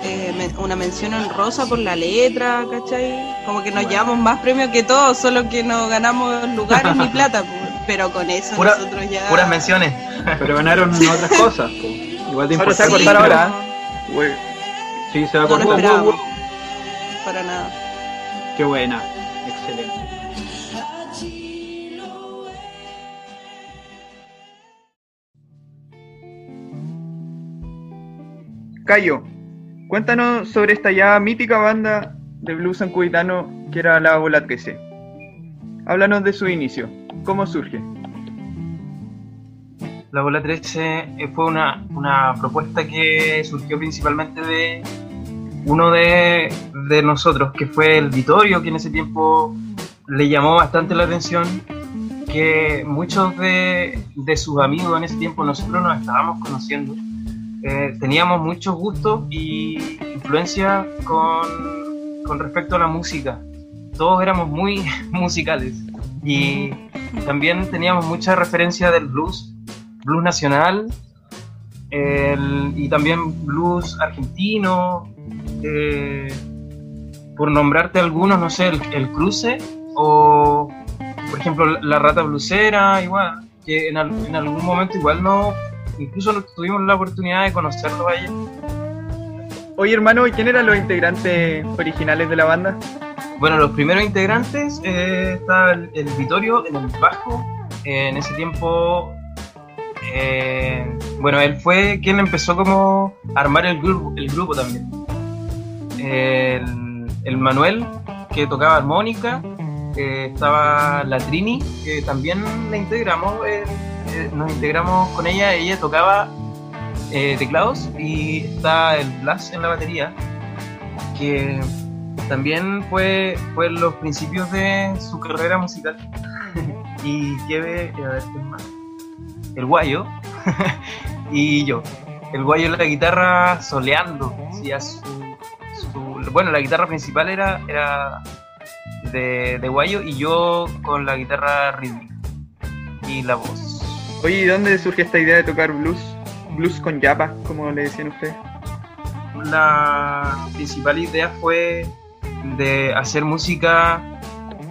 Speaker 8: eh, una mención honrosa por la letra, ¿cachai? Como que nos llevamos más premios que todos, solo que no ganamos lugares ni plata, pero con eso
Speaker 7: Pura-
Speaker 8: nosotros ya...
Speaker 7: Puras menciones.
Speaker 2: Pero ganaron otras cosas, igual de
Speaker 3: Ahora se va a
Speaker 2: importante.
Speaker 8: Sí,
Speaker 3: cortar ahora. Güey,
Speaker 2: Sí, se va a
Speaker 8: No
Speaker 2: cortar.
Speaker 8: Para nada.
Speaker 2: Qué buena, excelente.
Speaker 3: Cayo, cuéntanos sobre esta ya mítica banda de blues ancubitano que era la Bola 13. Háblanos de su inicio, cómo surge.
Speaker 7: La Bola 13 eh, fue una, una propuesta que surgió principalmente de uno de, de nosotros, que fue el Vitorio, que en ese tiempo le llamó bastante la atención que muchos de, de sus amigos en ese tiempo nosotros nos estábamos conociendo. Eh, teníamos muchos gustos y influencia con, con respecto a la música. Todos éramos muy musicales y también teníamos mucha referencia del blues, blues nacional el- y también blues argentino. eh, por nombrarte algunos, no sé, el, el cruce o, por ejemplo, la rata blusera, igual, que en, al- en algún momento igual no, incluso no tuvimos la oportunidad de conocerlos a.
Speaker 3: Oye hermano, ¿y quién eran los integrantes originales de la banda?
Speaker 7: Bueno, los primeros integrantes eh, está el, el Vitorio en el bajo. Eh, en ese tiempo, eh, bueno, él fue quien empezó como a armar el grupo, también. El, el Manuel, que tocaba armónica. eh, estaba la Trini, que también la integramos. eh, nos integramos con ella. Ella tocaba teclados y está el Blas en la batería. Que también fue, fue los principios de su carrera musical. y lleve, a ver, ¿quién más? El guayo y yo. El guayo en la guitarra soleando. hacía su, su- bueno, la guitarra principal era, era de, de guayo y yo con la guitarra rítmica y la voz.
Speaker 3: Oye, ¿y dónde surge esta idea de tocar blues? Blues con yapa, como le decían ustedes.
Speaker 7: la principal idea fue de hacer música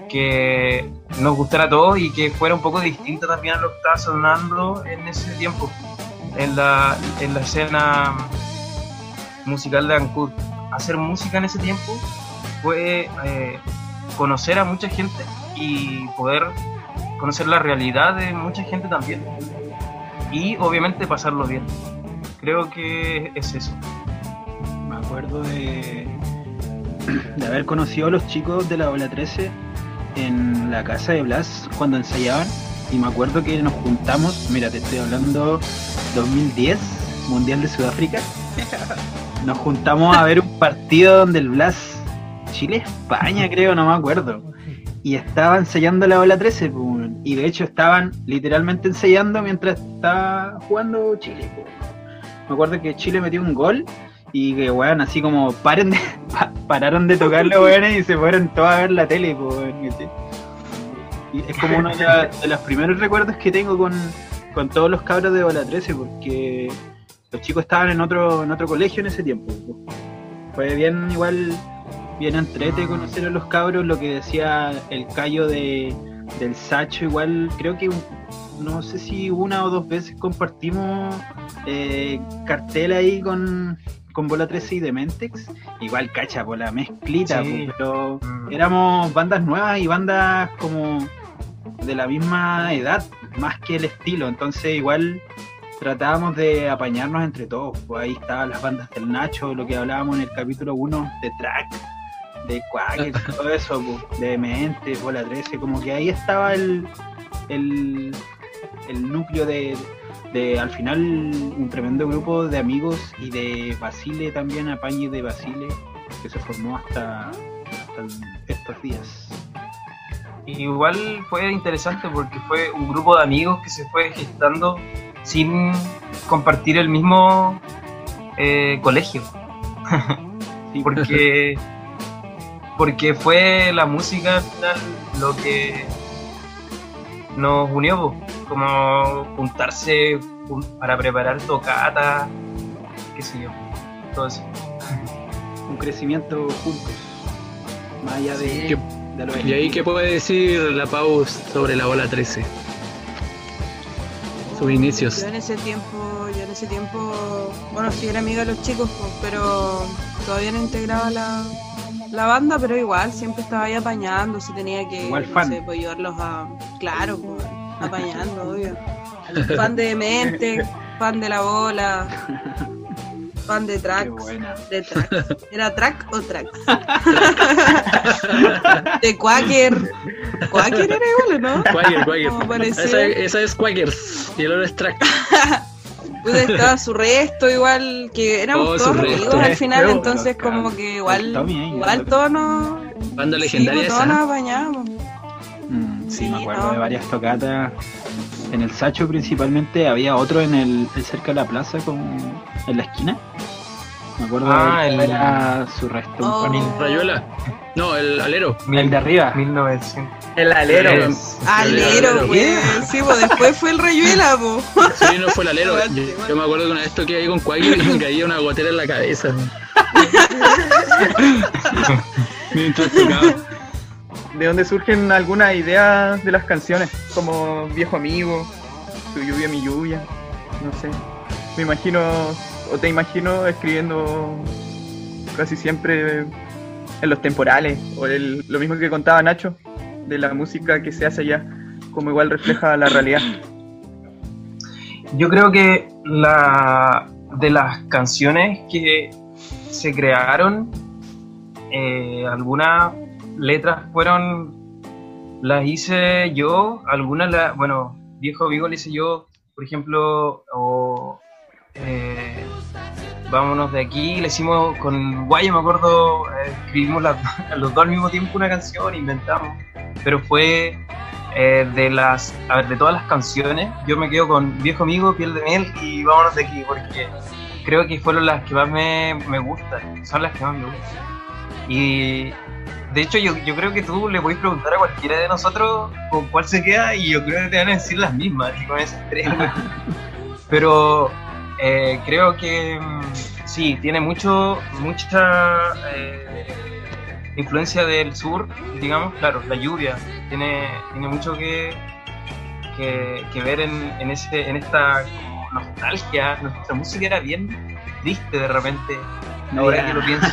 Speaker 7: que nos gustara a todos y que fuera un poco distinta también a lo que estaba sonando en ese tiempo, en la, en la escena musical de Ancud. Hacer música en ese tiempo fue eh, conocer a mucha gente y poder conocer la realidad de mucha gente también. Y obviamente pasarlo bien. Creo que es eso.
Speaker 2: Me acuerdo de, de haber conocido a los chicos de la Ola 13 en la casa de Blas cuando ensayaban. Y me acuerdo que nos juntamos, mira, te estoy hablando 2010, Mundial de Sudáfrica. Nos juntamos a ver un partido donde el Blas, Chile-España creo, no me acuerdo. Y estaba ensayando la Ola 13, pues, y de hecho estaban literalmente ensayando mientras estaba jugando Chile. pues. Me acuerdo que Chile metió un gol y que, weón, así como paren de, pa- pararon de tocar los weones y se fueron todos a ver la tele, weón. Y es como uno de, la- de los primeros recuerdos que tengo con, con todos los cabros de Bola 13, porque los chicos estaban en otro, en otro colegio en ese tiempo. po. Fue bien igual, bien entrete conocer a los cabros, lo que decía el callo de, del Sacho, igual creo que no sé si una o dos veces compartimos eh, cartel ahí con, con Bola 13 y Dementex, igual cacha por la mezclita,
Speaker 7: Sí.
Speaker 2: po, pero
Speaker 7: Mm.
Speaker 2: éramos bandas nuevas y bandas como de la misma edad, más que el estilo, entonces igual tratábamos de apañarnos entre todos, pues ahí estaban las bandas del Nacho, lo que hablábamos en el capítulo 1 de Track, de Quacker, todo eso, pues, de Mente, Bola 13, como que ahí estaba el, el, el núcleo de, de, al final, un tremendo grupo de amigos y de Basile también, Apañe de Basile, que se formó hasta, hasta estos días.
Speaker 7: Igual fue interesante porque fue un grupo de amigos que se fue gestando sin compartir el mismo eh, colegio.
Speaker 2: Sí,
Speaker 7: porque porque fue la música al final lo que nos unió po, como juntarse jun- para preparar tocata qué sé yo todo eso
Speaker 2: un crecimiento juntos, más allá de,
Speaker 1: ¿Qué-
Speaker 2: de los
Speaker 1: ¿Y ahí qué puede decir la Paus sobre la bola 13? Sus inicios.
Speaker 8: Yo en ese tiempo, yo en ese tiempo, bueno, sí era amiga de los chicos, pues, pero todavía no integraba la, la banda, pero igual siempre estaba ahí apañando, si tenía que,
Speaker 2: Igual
Speaker 8: no
Speaker 2: fan.
Speaker 8: sé, pues ayudarlos a, claro, pues, apañando, obvio. Fan de mente, fan de la bola, fan de tracks, de tracks. ¿Era track o tracks? de Quaker. Quaker era igual, ¿o ¿no?
Speaker 1: Quaker, Quaker. Esa, esa es Quakers y el otro es Track.
Speaker 8: Pues estaba su resto igual, que éramos
Speaker 1: Oh,
Speaker 8: todos amigos al final, entonces como que igual, igual todos nos,
Speaker 1: Banda
Speaker 8: sí,
Speaker 1: legendaria
Speaker 8: pues, todos nos apañamos.
Speaker 2: Sí,
Speaker 8: Sí,
Speaker 2: me acuerdo
Speaker 8: no.
Speaker 2: de varias tocatas. En el Sacho principalmente había otro en el, el cerca de la plaza con, en la esquina. Me acuerdo
Speaker 7: Ah,
Speaker 2: de
Speaker 7: el-
Speaker 2: era su resto.
Speaker 8: Oh.
Speaker 2: Con el-
Speaker 1: Rayuela. No, el alero.
Speaker 2: el de arriba.
Speaker 7: 1900
Speaker 3: El alero.
Speaker 8: Alero,
Speaker 1: alero.
Speaker 8: pues, sí, pues después fue el rayuela, pues.
Speaker 1: Sí, no fue el alero. Yo, yo me acuerdo que una vez toqué ahí con Quaker y me caía una gotera en la cabeza. Mientras tocaba.
Speaker 3: De dónde surgen algunas ideas de las canciones, como Viejo Amigo, Tu lluvia, mi lluvia, no sé. Me imagino, o te imagino escribiendo casi siempre en los temporales, o el- lo mismo que contaba Nacho, de la música que se hace allá, como igual refleja la realidad.
Speaker 7: Yo creo que la de las canciones que se crearon, eh, algunas letras fueron las hice yo, algunas las, bueno, viejo Vigo le hice yo, por ejemplo, o eh, vámonos de aquí, le hicimos con Guayo, me acuerdo, eh, escribimos las- los dos al mismo tiempo una canción, inventamos, pero fue eh, de las, a ver, de todas las canciones, yo me quedo con Viejo Amigo, Piel de Miel y Vámonos de aquí, porque creo que fueron las que más me, me gustan, son las que más me gustan. Y de hecho yo, yo creo que tú le puedes preguntar a cualquiera de nosotros con cuál se queda y yo creo que te van a decir las mismas, y con esas tres. Pero eh, creo que mm, sí, tiene mucho, mucha eh, influencia del sur, digamos, claro, la lluvia, tiene, tiene mucho que, que, que ver en, en, ese, en esta nostalgia. Nuestra música era bien triste de repente, ahora que lo pienso,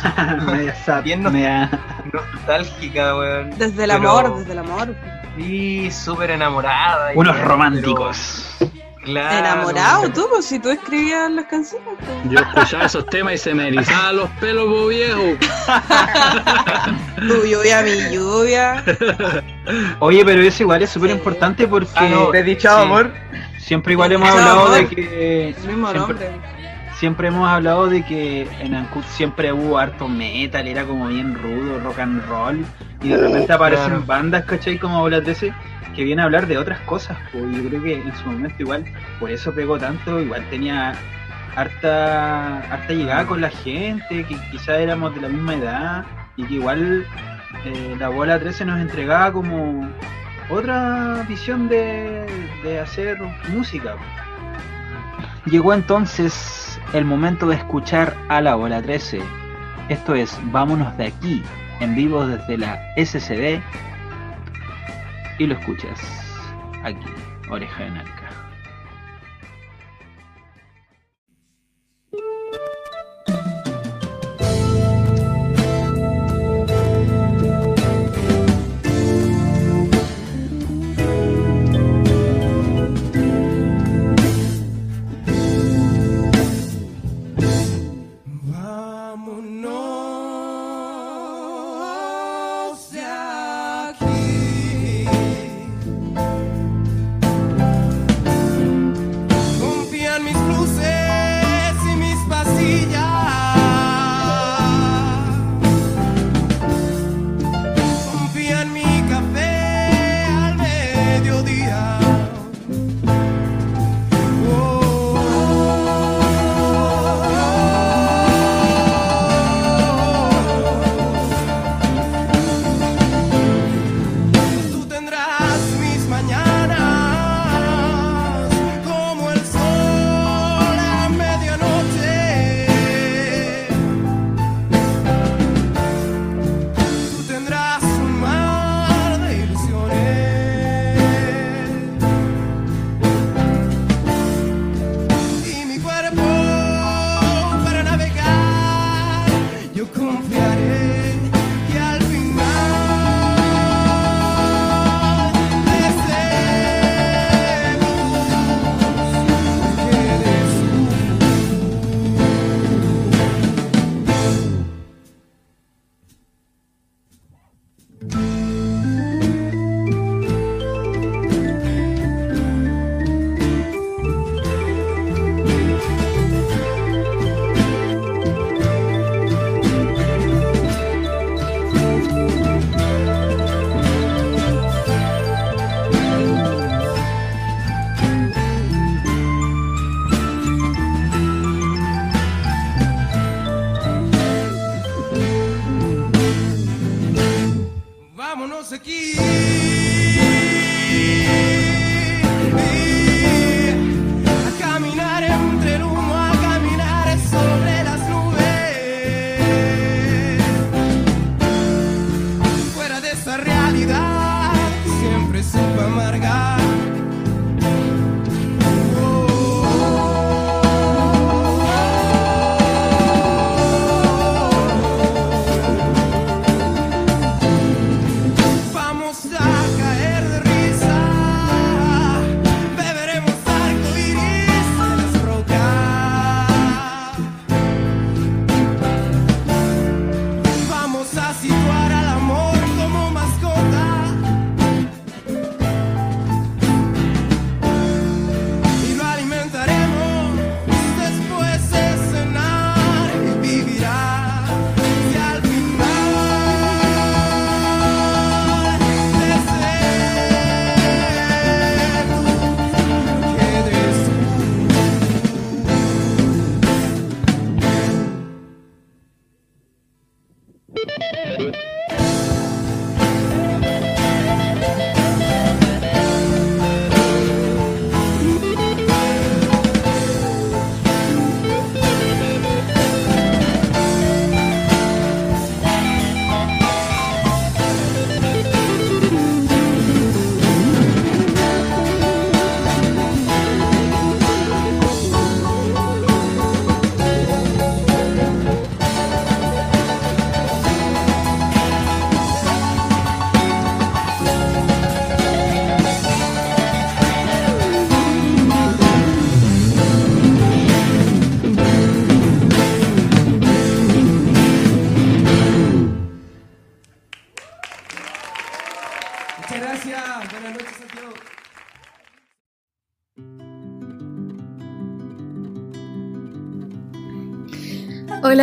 Speaker 2: media sad,
Speaker 7: Bien
Speaker 2: media-
Speaker 7: nostálgica, weón.
Speaker 8: Desde el
Speaker 7: Pero-
Speaker 8: amor, desde el amor.
Speaker 7: Sí, súper enamorada.
Speaker 2: Unos románticos.
Speaker 7: Claro.
Speaker 8: Enamorado tú, pues si tú escribías las canciones. pues.
Speaker 1: Yo escuchaba esos temas y se me erizaban los pelos, po viejo.
Speaker 8: Tu lluvia, mi lluvia.
Speaker 2: Oye, pero eso igual es súper
Speaker 8: Sí.
Speaker 2: importante porque
Speaker 7: Ah, no. Sí.
Speaker 3: amor,
Speaker 2: siempre igual hemos hablado de que
Speaker 8: El mismo
Speaker 2: siempre,
Speaker 8: nombre.
Speaker 2: Siempre hemos hablado de que en Ancud siempre hubo harto metal, era como bien rudo, rock and roll, y de repente aparecen
Speaker 7: Claro.
Speaker 2: bandas, ¿cachai? Como Bolas de ese, que vienen a hablar de otras cosas, pues yo creo que en su momento igual, por eso pegó tanto, igual tenía harta, harta llegada con la gente, que quizás éramos de la misma edad, y que igual eh, la bola 13 nos entregaba como otra visión de, de hacer música. Llegó entonces el momento de escuchar a la bola 13. Esto es Vámonos de aquí, en vivo desde la SCD. Y lo escuchas aquí, oreja en arca.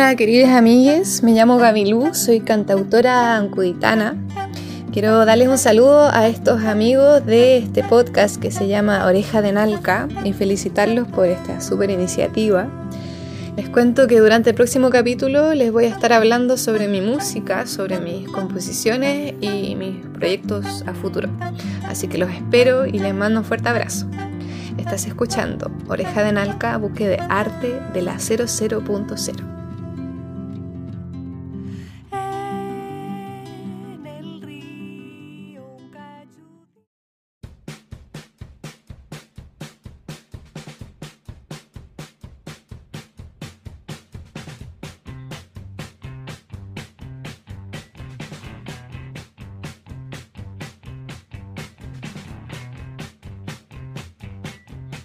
Speaker 9: Hola queridas amigues, me llamo Gabilú, soy cantautora ancuditana. Quiero darles un saludo a estos amigos de este podcast que se llama Oreja de Nalca y felicitarlos por esta súper iniciativa. Les cuento que durante el próximo capítulo les voy a estar hablando sobre mi música, sobre mis composiciones y mis proyectos a futuro. Así que los espero y les mando un fuerte abrazo. Estás escuchando Oreja de Nalca, buque de arte de la 00.0.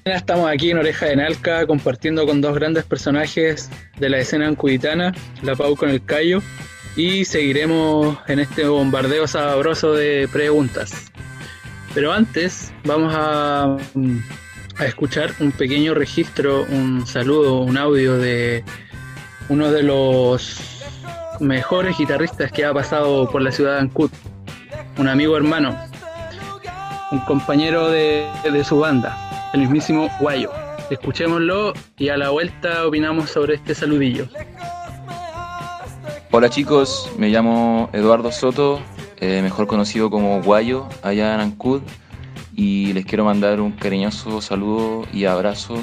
Speaker 1: Estamos aquí en Oreja de Nalca compartiendo con dos grandes personajes de la escena ancuditana, la Pau con el Cayo, y seguiremos en este bombardeo sabroso de preguntas. Pero antes vamos a, a escuchar un pequeño registro, un saludo, un audio de uno de los mejores guitarristas que ha pasado por la ciudad de Ancud, un amigo hermano, un compañero de su banda el mismísimo Guayo. Escuchémoslo y a la vuelta opinamos sobre este saludillo.
Speaker 10: Hola chicos, me llamo Eduardo Soto, eh, mejor conocido como Guayo, allá en Ancud, y les quiero mandar un cariñoso saludo y abrazo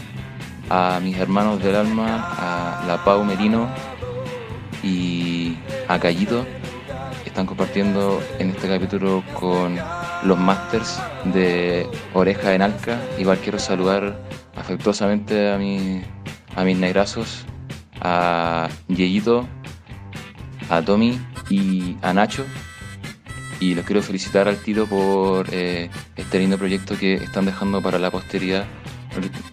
Speaker 10: a mis hermanos del alma, a la Pau Merino y a Callito, están compartiendo en este capítulo con los masters de Oreja en Alca. Igual quiero saludar afectuosamente a, mi, a mis negrazos, a Yeyito, a Tommy y a Nacho. Y los quiero felicitar al tiro por eh, este lindo proyecto que están dejando para la posteridad,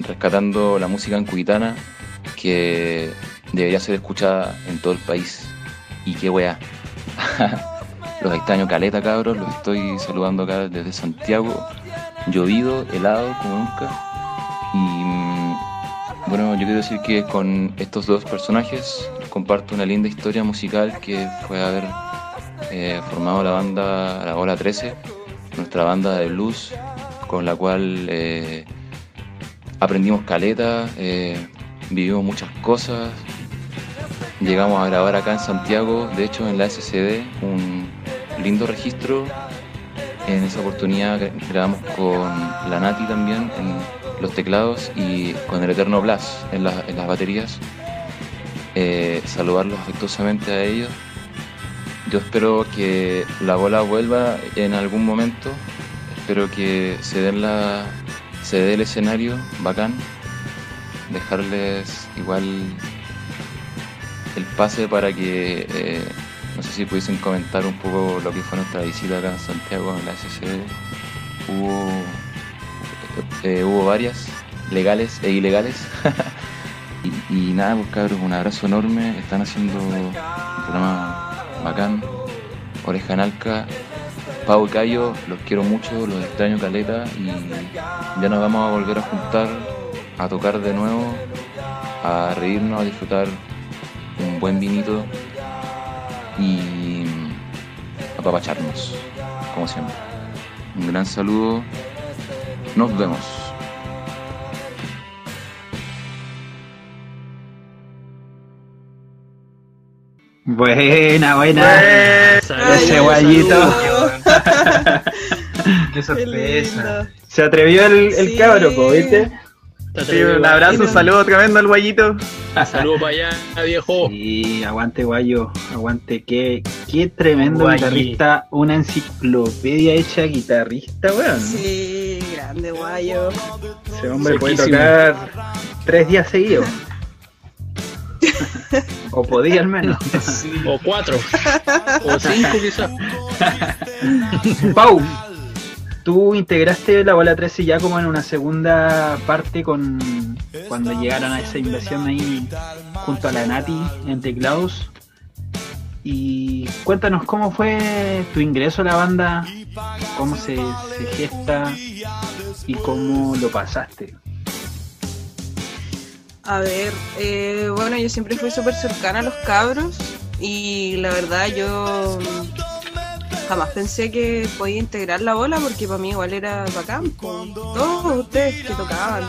Speaker 10: rescatando la música ancuitana que debería ser escuchada en todo el país. Y qué wea. Los extraño caleta, cabros. Los estoy saludando acá desde Santiago. Llovido, helado, como nunca. Y mm, bueno, yo quiero decir que con estos dos personajes comparto una linda historia musical que fue haber eh, formado la banda La Ola 13, nuestra banda de blues, con la cual eh, aprendimos caleta, eh, vivimos muchas cosas. Llegamos a grabar acá en Santiago, de hecho en la SCD, un lindo registro. En esa oportunidad grabamos con la Nati también en los teclados y con el Eterno Blas en, las baterías. Eh, saludarlos afectuosamente a ellos. Yo espero que la bola vuelva en algún momento. Espero que se dé el escenario bacán. Dejarles igual el pase para que eh, no sé si pudiesen comentar un poco lo que fue nuestra visita acá en Santiago en la SCD. Hubo, eh, hubo varias, legales e ilegales. y, nada, pues cabros, un abrazo enorme. Están haciendo un programa bacán. Oreja en Alca. Pau y Cayo, los quiero mucho, los extraño caleta y ya nos vamos a volver a juntar, a tocar de nuevo, a reírnos, a disfrutar un buen vinito y apapacharnos, como siempre. Un gran saludo, nos vemos.
Speaker 2: Buena, buena. Ese guayito.
Speaker 7: Qué sorpresa.
Speaker 2: Se atrevió el, el cabro, ¿viste?
Speaker 3: Sí, un abrazo, un saludo tremendo al guayito.
Speaker 1: Saludo para allá, viejo.
Speaker 2: Sí, aguante guayo, aguante, qué, qué tremendo guitarrista, una enciclopedia hecha guitarrista, weón.
Speaker 8: Sí, grande guayo.
Speaker 2: Ese hombre puede tocar tres días seguidos. o podía al menos.
Speaker 1: O cuatro. o cinco quizás.
Speaker 2: Pau, tú integraste la bola 13 ya como en una segunda parte con cuando llegaron a esa inversión ahí junto a la Nati en teclados. Y cuéntanos cómo fue tu ingreso a la banda, cómo se, gesta y cómo lo pasaste.
Speaker 8: A ver, eh, bueno, yo siempre fui súper cercana a los cabros y la verdad yo jamás pensé que podía integrar la bola porque para mí igual era bacán. po. Todos ustedes que tocaban,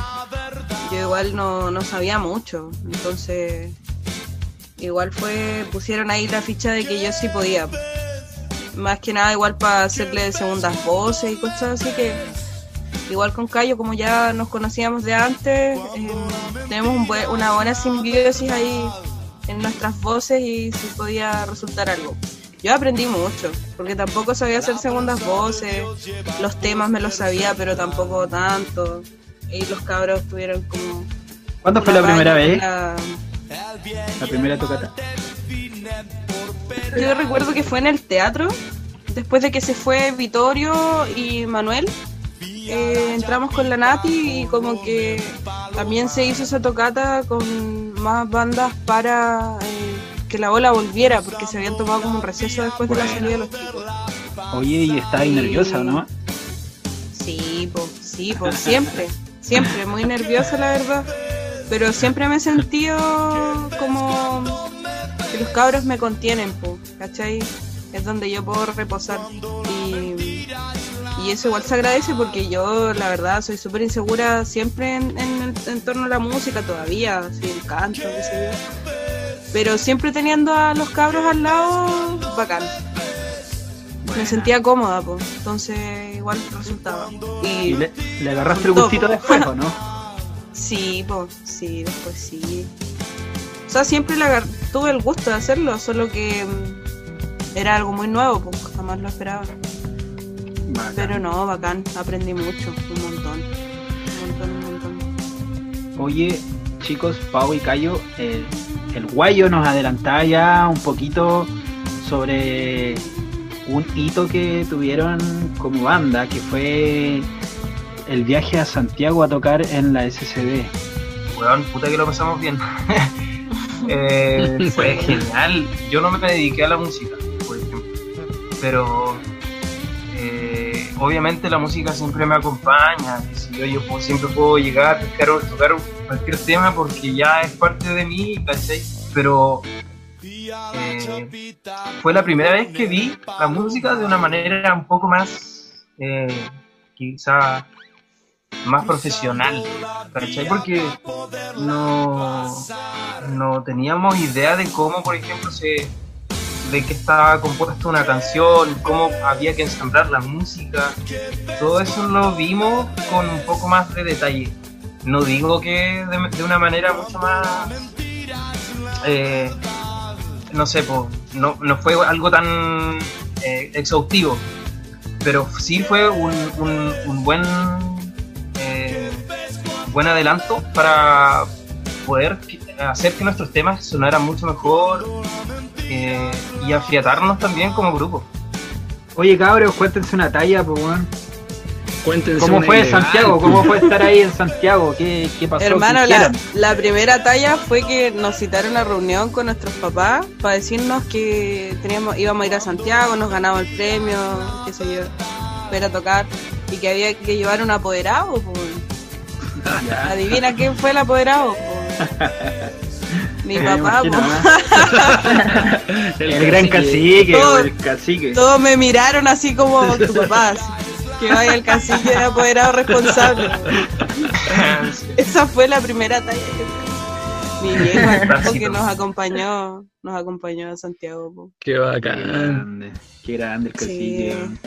Speaker 8: yo igual no, no sabía mucho, entonces igual fue, pusieron ahí la ficha de que yo sí podía. Más que nada igual para hacerle segundas voces y cosas así que igual con Cayo, como ya nos conocíamos de antes, eh, tenemos un una buena simbiosis ahí en nuestras voces y sí podía resultar algo. Yo aprendí mucho, porque tampoco sabía hacer segundas voces, los temas me los sabía, pero tampoco tanto. Y los cabros tuvieron como...
Speaker 2: ¿Cuándo fue la primera vez?
Speaker 8: la-
Speaker 2: La primera tocata.
Speaker 8: Yo recuerdo que fue en el teatro, después de que se fue Vittorio y Manuel. eh, entramos con la Nati y como que también se hizo esa tocata con más bandas para eh, que la ola volviera, porque se habían tomado como un receso después de la salida de los chicos.
Speaker 2: Oye, y estaba ahí nerviosa, ¿o ¿no?
Speaker 8: Sí, pues, sí, siempre, siempre, muy nerviosa la verdad, pero siempre me he sentido como que los cabros me contienen, pues, ¿cachai? Es donde yo puedo reposar y, y eso igual se agradece porque yo la verdad soy súper insegura siempre en, en, en torno a la música todavía, sí, el canto, qué sé yo. Pero siempre teniendo a los cabros al lado, bacán. Me sentía cómoda, pues, entonces igual resultaba.
Speaker 2: Y
Speaker 8: Y
Speaker 2: le, le agarraste el gustito después, ¿o no?
Speaker 8: sí, pues, sí, después sí. O sea, siempre tuve el gusto de hacerlo, solo que mm, era algo muy nuevo, pues jamás lo esperaba.
Speaker 2: Bacán.
Speaker 8: Pero no, bacán, aprendí mucho, un montón. Un montón, un montón.
Speaker 2: Oye, chicos, Pau y Cayo, el, el guayo nos adelantaba ya un poquito sobre un hito que tuvieron como banda, que fue el viaje a Santiago a tocar en la SCD.
Speaker 7: Weón, puta que lo pasamos bien. Eh, fue genial. Yo no me dediqué a la música, por ejemplo. Pero eh, obviamente la música siempre me acompaña. yo, yo puedo- siempre puedo llegar, o tocar cualquier tema porque ya es parte de mí, ¿cachai? Pero eh, fue la primera vez que vi la música de una manera un poco más, eh, quizá más profesional, ¿cachai? Porque no, no teníamos idea de cómo, por ejemplo, se de qué estaba compuesta una canción, cómo había que ensamblar la música, todo eso lo vimos con un poco más de detalle. No digo que de, de una manera mucho más, eh, no sé, po, no, no fue algo tan eh, exhaustivo, pero sí fue un, un- un buen eh, buen adelanto para poder hacer que nuestros temas sonaran mucho mejor eh, y afiatarnos también como grupo.
Speaker 2: Oye, cabros, cuéntense una talla, pues.
Speaker 1: Cuéntense
Speaker 2: ¿Cómo fue
Speaker 1: ilegal,
Speaker 2: Santiago? ¿Cómo fue estar ahí en Santiago? ¿Qué, qué pasó?
Speaker 8: Hermano,
Speaker 2: ¿Qué
Speaker 8: la, la primera talla fue que nos citaron a reunión con nuestros papás para decirnos que teníamos, íbamos a ir a Santiago, nos ganamos el premio, qué sé yo, para tocar y que había que llevar un apoderado. pues. Adivina quién fue el apoderado. pues. Mi papá. pues.
Speaker 2: El, el gran cacique,
Speaker 8: Todo-
Speaker 2: el cacique.
Speaker 8: Todos me miraron así como tu papá, así, que vaya el de apoderado responsable. Esa fue la primera talla que Mi viejo que nos acompañó, nos acompañó a Santiago. po.
Speaker 1: Qué
Speaker 2: Qué
Speaker 1: bacán.
Speaker 2: grande, qué grande el.
Speaker 8: Sí.
Speaker 2: weón.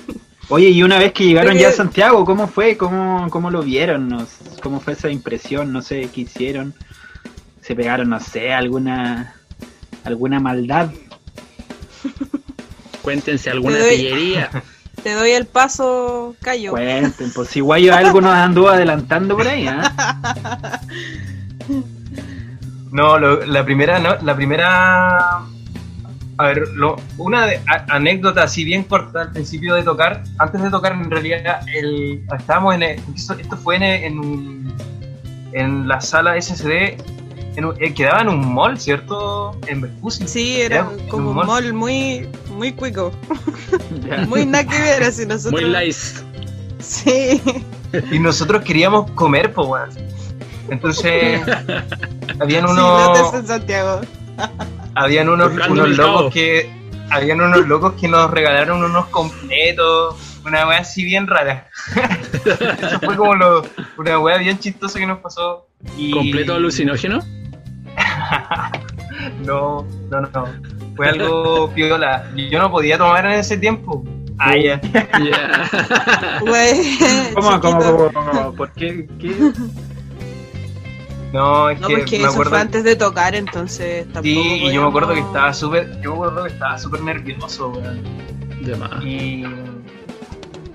Speaker 2: Oye, y una vez que llegaron ya a Santiago, ¿cómo fue? ¿Cómo, cómo lo vieron? ¿Cómo fue esa impresión? No sé qué hicieron. ¿Se pegaron, no sé, alguna alguna maldad?
Speaker 1: Cuéntense alguna
Speaker 8: doy-
Speaker 1: pillería.
Speaker 8: Te doy el paso, Cayo.
Speaker 2: Cuenten, pues si Guayo algo nos anduvo adelantando por ahí, ¿ah?
Speaker 7: No, lo- la primera, no, la primera. A ver, lo- una de- a- anécdota así bien corta al principio de tocar. Antes de tocar, en realidad, el, estábamos en. el- esto, esto fue en, en, un- en la sala SSD. En un- eh, quedaba en un mall, ¿cierto? En Vespucio.
Speaker 8: Sí, era como un
Speaker 7: mall.
Speaker 8: mall muy, muy cuico. Muy nada que ver, así nosotros.
Speaker 1: Muy nice.
Speaker 8: Sí.
Speaker 7: Y nosotros queríamos comer, pues, weón. Entonces, habían
Speaker 8: Sí,
Speaker 7: unos,
Speaker 8: lotes en Santiago.
Speaker 7: habían unos, unos locos que, habían unos locos que nos regalaron unos completos, una wea así bien rara. Eso fue como lo, una wea bien chistosa que nos pasó. Y...
Speaker 1: ¿Completo alucinógeno?
Speaker 7: No, no, no. Fue algo piola. Yo no podía tomar en ese tiempo. Ah, ya.
Speaker 1: Ya.
Speaker 8: Güey.
Speaker 2: ¿Cómo, cómo,
Speaker 8: chiquito.
Speaker 2: cómo, cómo? ¿Por qué? ¿Qué?
Speaker 7: No, es
Speaker 8: No,
Speaker 7: que
Speaker 8: porque
Speaker 7: me
Speaker 8: eso
Speaker 7: acuerdo.
Speaker 8: fue antes de tocar, entonces tampoco.
Speaker 7: Sí, y yo me acuerdo que estaba súper, yo me acuerdo que estaba súper nervioso, weón.
Speaker 1: De más.
Speaker 7: Y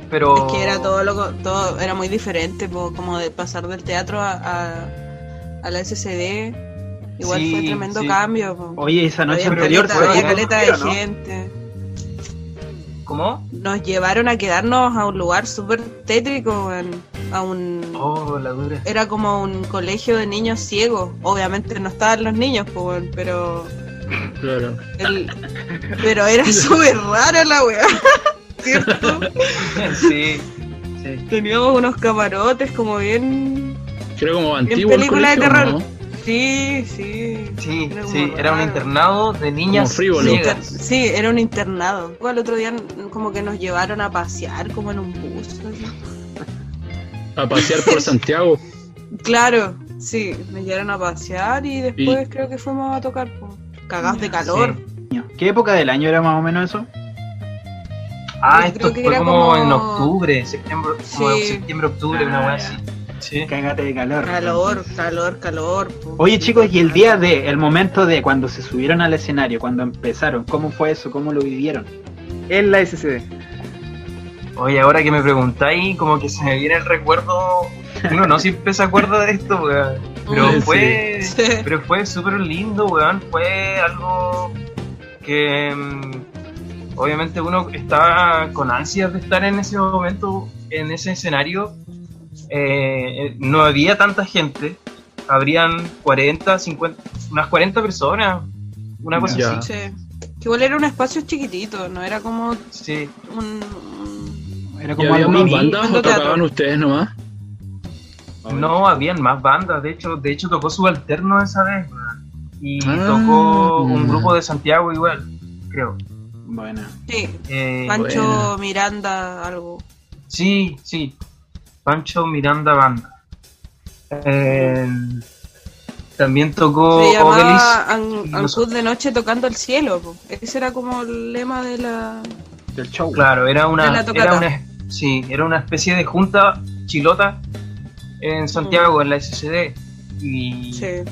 Speaker 7: pero
Speaker 8: Es que era todo lo todo era muy diferente, po, como de pasar del teatro a, a, a la SCD. Igual
Speaker 7: Sí,
Speaker 8: fue tremendo
Speaker 7: sí.
Speaker 8: cambio. po.
Speaker 2: Oye, esa noche
Speaker 8: Había
Speaker 2: anterior
Speaker 8: caleta,
Speaker 2: fue
Speaker 8: había caleta de
Speaker 2: ¿no?
Speaker 8: gente.
Speaker 7: ¿Cómo?
Speaker 8: Nos llevaron a quedarnos a un lugar súper tétrico, weón, a un
Speaker 7: Oh, la dura.
Speaker 8: era como un colegio de niños ciegos. Obviamente no estaban los niños, pero
Speaker 1: Claro.
Speaker 8: el- pero era súper rara la weá. ¿Cierto?
Speaker 7: sí. Sí.
Speaker 8: Teníamos unos camarotes como bien
Speaker 1: Creo como
Speaker 8: Bien
Speaker 1: antiguo el
Speaker 8: película de terror.
Speaker 1: ¿no?
Speaker 8: Sí, sí.
Speaker 7: Sí,
Speaker 8: Era
Speaker 7: sí, era un internado de niñas
Speaker 1: frívolo.
Speaker 8: Sí, era un internado. El otro día como que nos llevaron a pasear como en un bus. así.
Speaker 1: A pasear por Santiago.
Speaker 8: Claro, sí, nos llevaron a pasear y después creo que fuimos a tocar. po. Cagados de calor.
Speaker 2: ¿Qué época del año era más o menos eso?
Speaker 7: Ah,
Speaker 8: Yo
Speaker 7: esto
Speaker 8: creo que
Speaker 7: fue
Speaker 8: era
Speaker 7: como,
Speaker 8: como-
Speaker 7: en octubre, septiembre, como septiembre, octubre, una
Speaker 2: Ah,
Speaker 7: wea
Speaker 2: ya.
Speaker 7: así. Sí.
Speaker 2: Cágate de calor.
Speaker 8: Calor, calor, calor.
Speaker 2: Oye chicos, y el día de, el momento de cuando se subieron al escenario, cuando empezaron, ¿cómo fue eso? ¿Cómo lo vivieron?
Speaker 3: En la SCD.
Speaker 7: Oye, ahora que me preguntáis, como que se me viene el recuerdo. Uno no siempre se acuerda de esto, weón. Pero
Speaker 1: Sí.
Speaker 7: fue.
Speaker 8: Sí.
Speaker 7: Pero fue súper lindo, weón. Fue algo que. mm, obviamente uno estaba con ansias de estar en ese momento, en ese escenario. Eh, no había tanta gente. Habrían 40, 50, unas 40 personas. Una cosa
Speaker 1: Ya.
Speaker 7: así.
Speaker 8: Sí. Que igual era un espacio chiquitito, no era como
Speaker 7: Sí.
Speaker 8: un... un-
Speaker 2: Era
Speaker 1: ¿Y
Speaker 2: como
Speaker 1: había más bandas o tocaban ustedes nomás?
Speaker 7: No, habían más bandas, de hecho, de hecho tocó subalterno esa vez, y
Speaker 1: Ah.
Speaker 7: tocó un grupo de Santiago igual, creo.
Speaker 2: Bueno.
Speaker 8: Sí,
Speaker 7: Eh,
Speaker 8: Pancho. Miranda, algo.
Speaker 7: sí, sí, Pancho Miranda Banda. Eh, también tocó
Speaker 8: Se
Speaker 7: Obelis.
Speaker 8: llamaba An-
Speaker 7: los-
Speaker 8: de noche tocando el cielo. po. Ese era como el lema de la...
Speaker 2: Del show.
Speaker 7: Claro, era una, era una, sí, era una especie de junta chilota en Santiago, en la SCD. Y,
Speaker 8: Sí.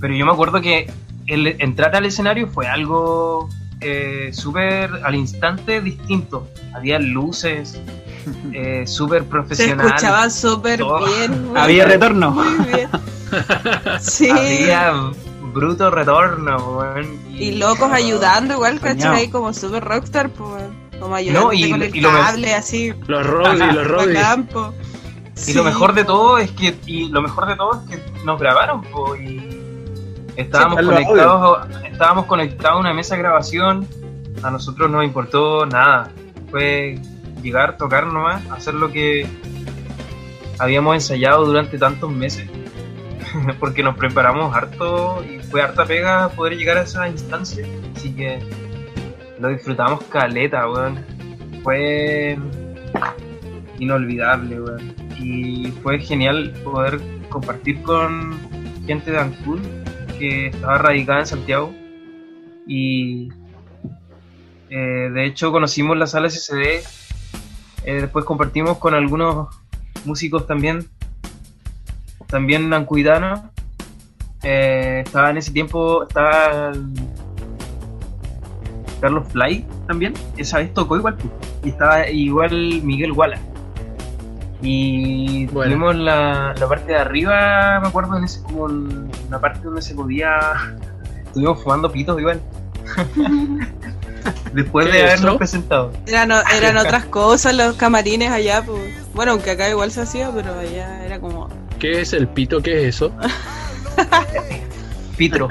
Speaker 7: Pero yo me acuerdo que el entrar al escenario fue algo eh, súper al instante distinto. Había luces, eh, súper
Speaker 8: Se
Speaker 7: profesional.
Speaker 8: escuchaba súper bien. güey.
Speaker 2: Había retorno.
Speaker 8: Muy bien. Sí.
Speaker 7: Había bruto retorno, weón,
Speaker 8: Y locos ayudando igual. ¿cachai? Como súper rockstar, pues. Como ayudando
Speaker 7: No, y-
Speaker 8: con el
Speaker 7: y lo me-
Speaker 8: cable, así.
Speaker 1: Los
Speaker 8: campo.
Speaker 7: Y lo mejor de todo es que y lo mejor de todo es que nos grabaron po, y estábamos
Speaker 3: Sí,
Speaker 7: conectados estábamos conectados a una mesa de grabación a nosotros no nos importó nada fue llegar tocar nomás hacer lo que habíamos ensayado durante tantos meses porque nos preparamos harto y fue harta pega poder llegar a esa instancia así que lo disfrutamos caleta weón fue inolvidable, weón. Y fue genial poder compartir con gente de Ancud que estaba radicada en Santiago. Y eh, de hecho conocimos la sala SCD. Eh, después compartimos con algunos músicos también. También ancuidanos. Eh, estaba en ese tiempo, estaba Carlos Fly también. Esa vez tocó igual. pues. Y estaba igual Miguel Walla. Y
Speaker 1: Bueno.
Speaker 7: tuvimos la, la parte de arriba, me acuerdo, en ese, como en una parte donde se podía. Estuvimos fumando pitos igual. Después de habernos presentado.
Speaker 8: Eran, ah, otras cosas los camarines allá, pues. Bueno, aunque acá igual se hacía, pero allá era como.
Speaker 1: ¿Qué es el pito? ¿Qué es eso?
Speaker 7: pitro.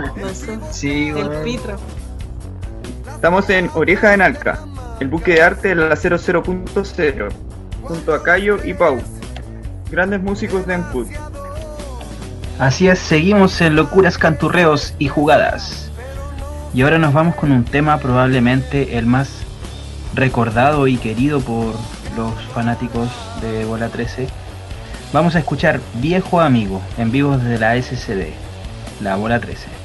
Speaker 7: Sí,
Speaker 8: bueno.
Speaker 7: El
Speaker 8: pitro.
Speaker 3: Estamos en Oreja en Alca, el buque de arte de la 00.0, junto a Cayo y Pau, grandes músicos de Ancud.
Speaker 11: Así es, seguimos en Locuras, Canturreos y Jugadas. Y ahora nos vamos con un tema probablemente el más recordado y querido por los fanáticos de Bola 13. Vamos a escuchar Viejo Amigo en vivo desde la SCD, la Bola 13.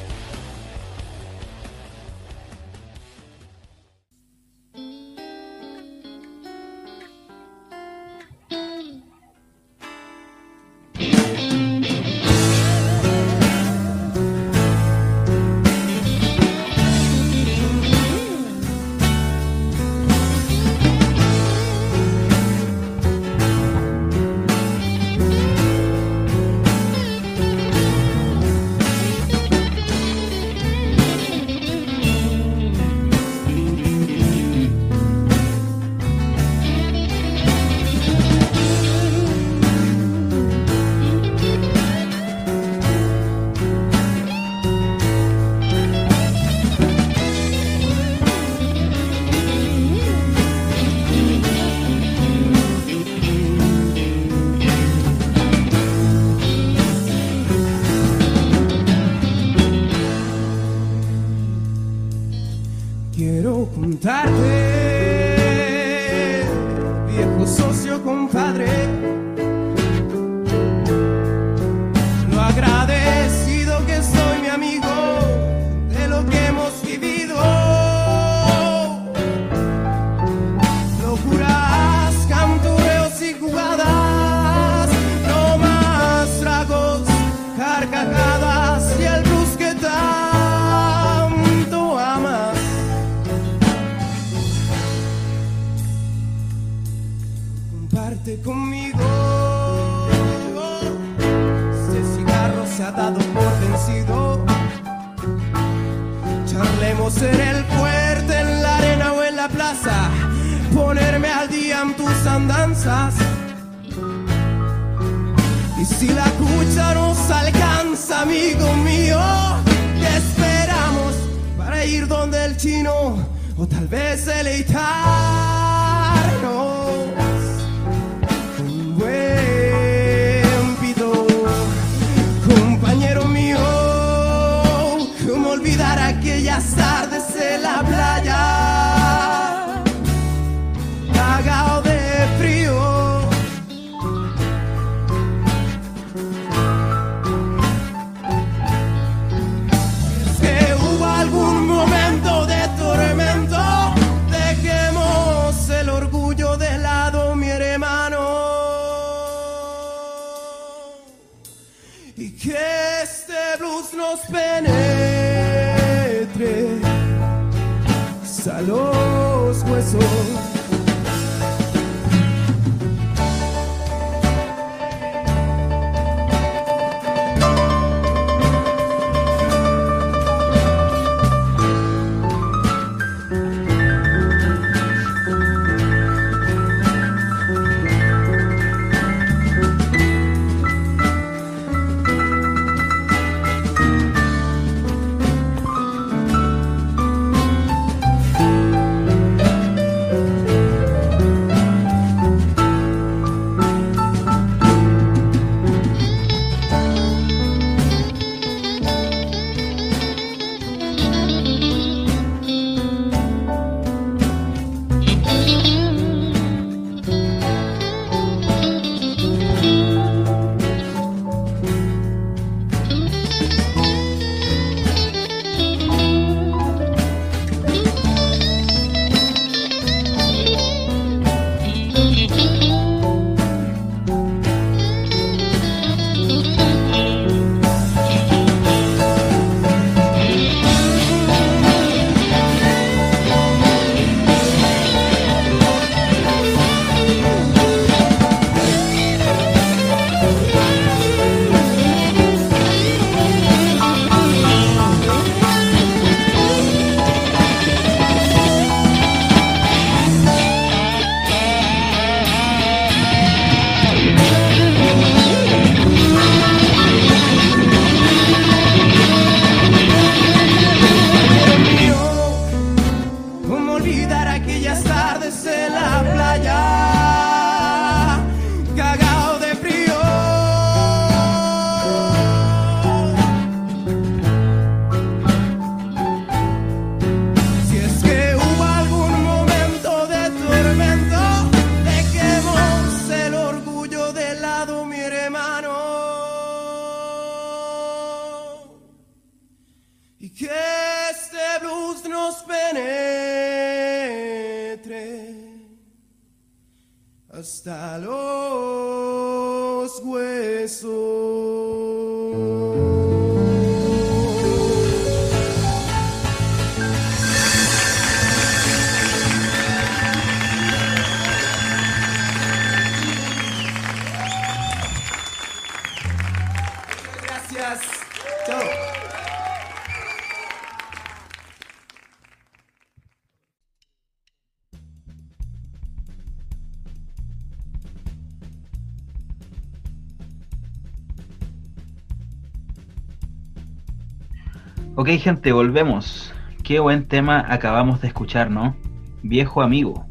Speaker 2: Ok gente, volvemos. Qué buen tema acabamos de escuchar, ¿no? Viejo amigo.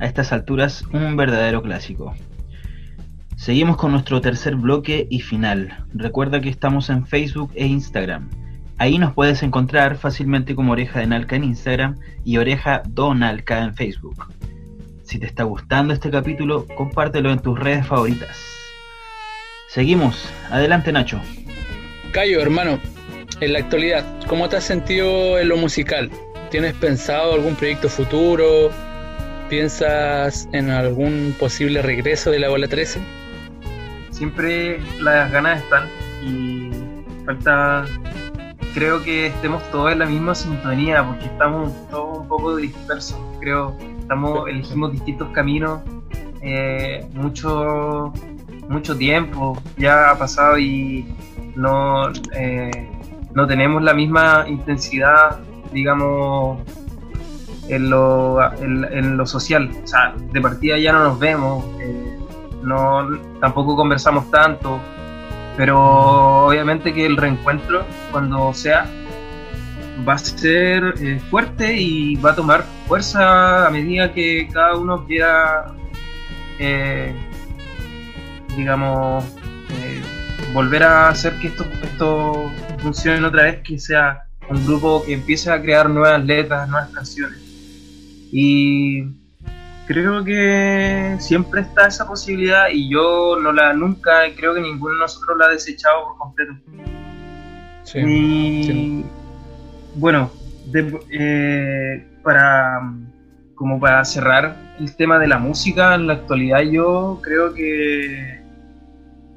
Speaker 2: A estas alturas, un verdadero clásico. Seguimos con nuestro tercer bloque y final. Recuerda que estamos en Facebook e Instagram. Ahí nos puedes encontrar fácilmente como Oreja de Nalca en Instagram y Oreja Donalca en Facebook. Si te está gustando este capítulo, compártelo en tus redes favoritas. Seguimos. Adelante Nacho.
Speaker 1: Cayo, hermano, en la actualidad, ¿cómo te has sentido en lo musical? ¿Tienes pensado algún proyecto futuro? ¿Piensas en algún posible regreso de la bola 13?
Speaker 7: Siempre las ganas están y falta, creo que estemos todos en la misma sintonía porque estamos todos un poco dispersos, creo, estamos, elegimos distintos caminos, eh, mucho, mucho tiempo ya ha pasado y no, eh, no tenemos la misma intensidad, digamos, en lo, en, lo social. O sea, de partida ya no nos vemos, eh, no, tampoco conversamos tanto, pero obviamente que el reencuentro, cuando sea, va a ser eh, fuerte y va a tomar fuerza a medida que cada uno quiera, eh, digamos, volver a hacer que esto, esto funcione otra vez, que sea un grupo que empiece a crear nuevas letras, nuevas canciones. Y creo que siempre está esa posibilidad y yo no la nunca, creo que ninguno de nosotros la ha desechado por completo.
Speaker 1: Sí,
Speaker 7: y
Speaker 1: sí.
Speaker 7: bueno, de- eh, para como para cerrar el tema de la música en la actualidad, yo creo que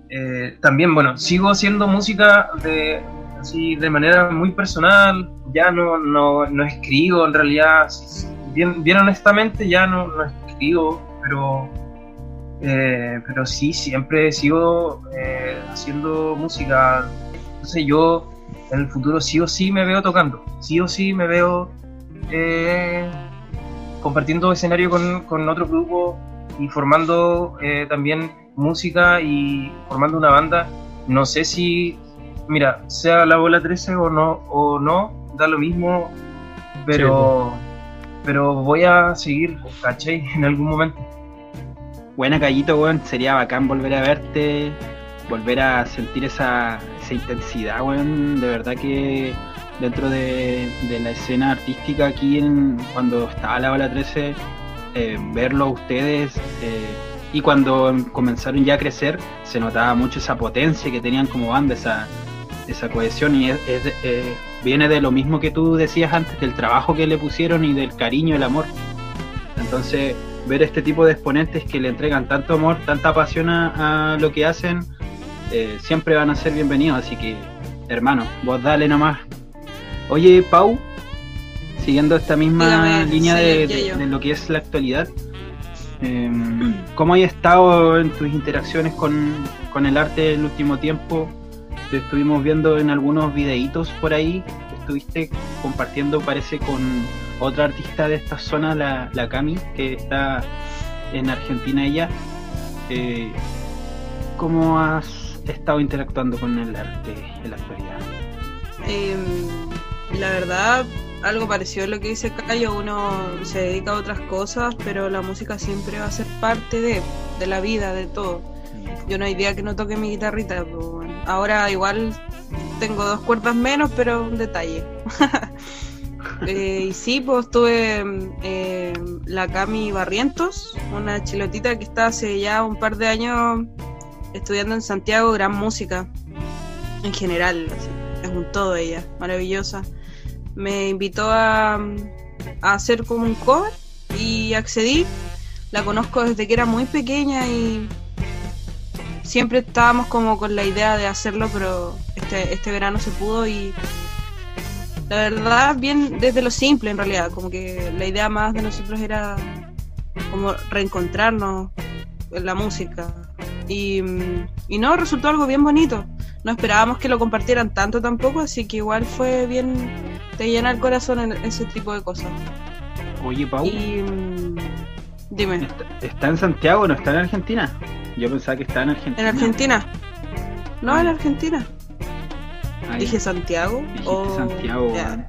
Speaker 7: eh, también, bueno, sigo haciendo música de así de manera muy personal, ya no, no, no escribo en realidad, bien, bien honestamente ya no, no escribo, pero eh, pero sí, siempre sigo eh, haciendo música. Entonces yo en el futuro sí o sí me veo tocando, sí o sí me veo compartiendo escenario con, con otro grupo y formando también música y formando una banda. No sé si, mira, sea la bola 13 o no, o no, da lo mismo, pero, pero voy a seguir, ¿cachai? En algún momento.
Speaker 2: Buena Callito, weón. Sería bacán volver a verte, volver a sentir esa, esa intensidad, weón. De verdad que dentro de, de la escena artística aquí, en, cuando estaba la Bala 13, eh, verlo a ustedes eh, y cuando comenzaron ya a crecer, se notaba mucho esa potencia que tenían como banda, esa, esa cohesión y es, es eh, viene de lo mismo que tú decías antes, del trabajo que le pusieron y del cariño, el amor. Entonces, ver este tipo de exponentes que le entregan tanto amor, tanta pasión a, a lo que hacen, eh, siempre van a ser bienvenidos. Así que, hermano, vos dale nomás. Oye, Pau, siguiendo esta misma
Speaker 8: Dígame,
Speaker 2: línea
Speaker 8: sí,
Speaker 2: de, lo que es la actualidad, eh, ¿cómo has estado en tus interacciones con, con el arte el último tiempo? Te estuvimos viendo en algunos videitos por ahí, estuviste compartiendo, parece, con otra artista de esta zona, la, la Cami, que está en Argentina ella. Eh, ¿Cómo has estado interactuando con el arte en la actualidad?
Speaker 8: Em, la verdad, algo parecido a lo que dice Cayo, uno se dedica a otras cosas, pero la música siempre va a ser parte de, de la vida, de todo. Yo no hay día que no toque mi guitarrita. pues, bueno. Ahora igual tengo dos cuerdas menos, pero un detalle. Eh, y sí, pues tuve eh, la Cami Barrientos, una chilotita que está hace ya un par de años estudiando en Santiago gran música en general. es un todo ella, maravillosa. Me invitó a, hacer como un cover y accedí. La conozco desde que era muy pequeña y siempre estábamos como con la idea de hacerlo, pero este, este verano se pudo y la verdad bien desde lo simple en realidad, como que la idea más de nosotros era como reencontrarnos en la música y, y no, resultó algo bien bonito. No esperábamos que lo compartieran tanto tampoco, así que igual fue bien, te llena el corazón en ese tipo de cosas.
Speaker 2: Oye, Pau,
Speaker 8: Y mm, dime,
Speaker 2: ¿está, está en Santiago no está en Argentina? Yo pensaba que estaba en Argentina.
Speaker 8: ¿en Argentina? No, en Argentina.
Speaker 2: Ahí,
Speaker 8: Dije Santiago.
Speaker 2: dijiste
Speaker 8: o-
Speaker 2: Santiago.
Speaker 8: ya.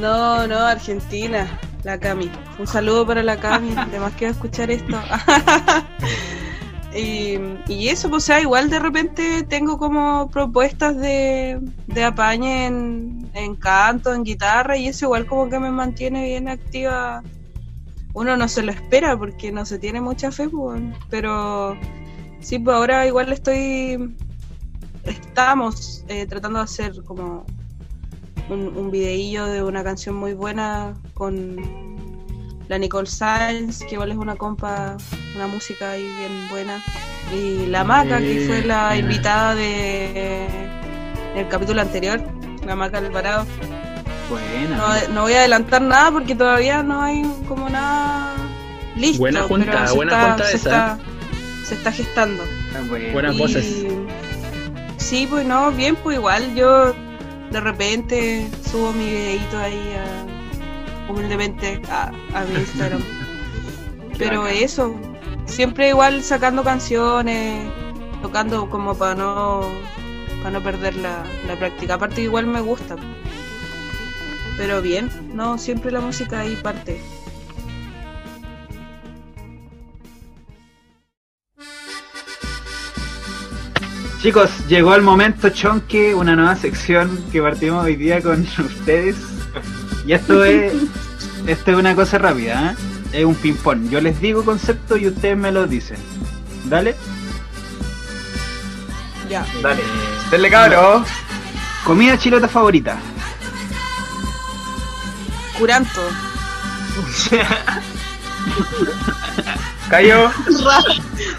Speaker 8: No, no, Argentina. La Cami. Un saludo para la Cami. Además que va a escuchar esto. y, eso, pues, o sea, igual de repente tengo como propuestas de, de apañe en, en canto, en guitarra, y eso igual como que me mantiene bien activa. Uno no se lo espera porque no se tiene mucha fe, pues, pero sí, pues ahora igual estoy. Estamos eh, tratando de hacer como un, un videillo de una canción muy buena con la Nicole Sainz, que igual es una compa, una música ahí bien buena. Y la Maca, que fue la invitada de el capítulo anterior, la Maca Alvarado.
Speaker 2: Buena.
Speaker 8: No, no voy a adelantar nada porque todavía no hay como nada listo.
Speaker 1: Buena junta,
Speaker 8: pero se
Speaker 1: buena
Speaker 8: está-
Speaker 1: junta
Speaker 8: se
Speaker 1: esa.
Speaker 8: está, se está gestando.
Speaker 2: Ah, buena.
Speaker 1: Buenas
Speaker 8: Y-
Speaker 1: voces.
Speaker 8: Sí, pues no, bien, pues igual yo de repente subo mi videito ahí a- humildemente a, a mi Instagram. Pero eso, siempre igual sacando canciones, tocando como para no para no perder la, la práctica. Aparte igual me gusta. Pero bien, no, siempre la música ahí parte.
Speaker 2: Chicos, llegó el momento chonque, una nueva sección que partimos hoy día con ustedes. Y esto es, esto es una cosa rápida, ¿eh? es un ping-pong. Yo les digo concepto y ustedes me lo dicen. Dale.
Speaker 8: Ya.
Speaker 3: Dale. Denle cabro.
Speaker 2: Comida chilota favorita.
Speaker 8: Curanto.
Speaker 3: Cayo.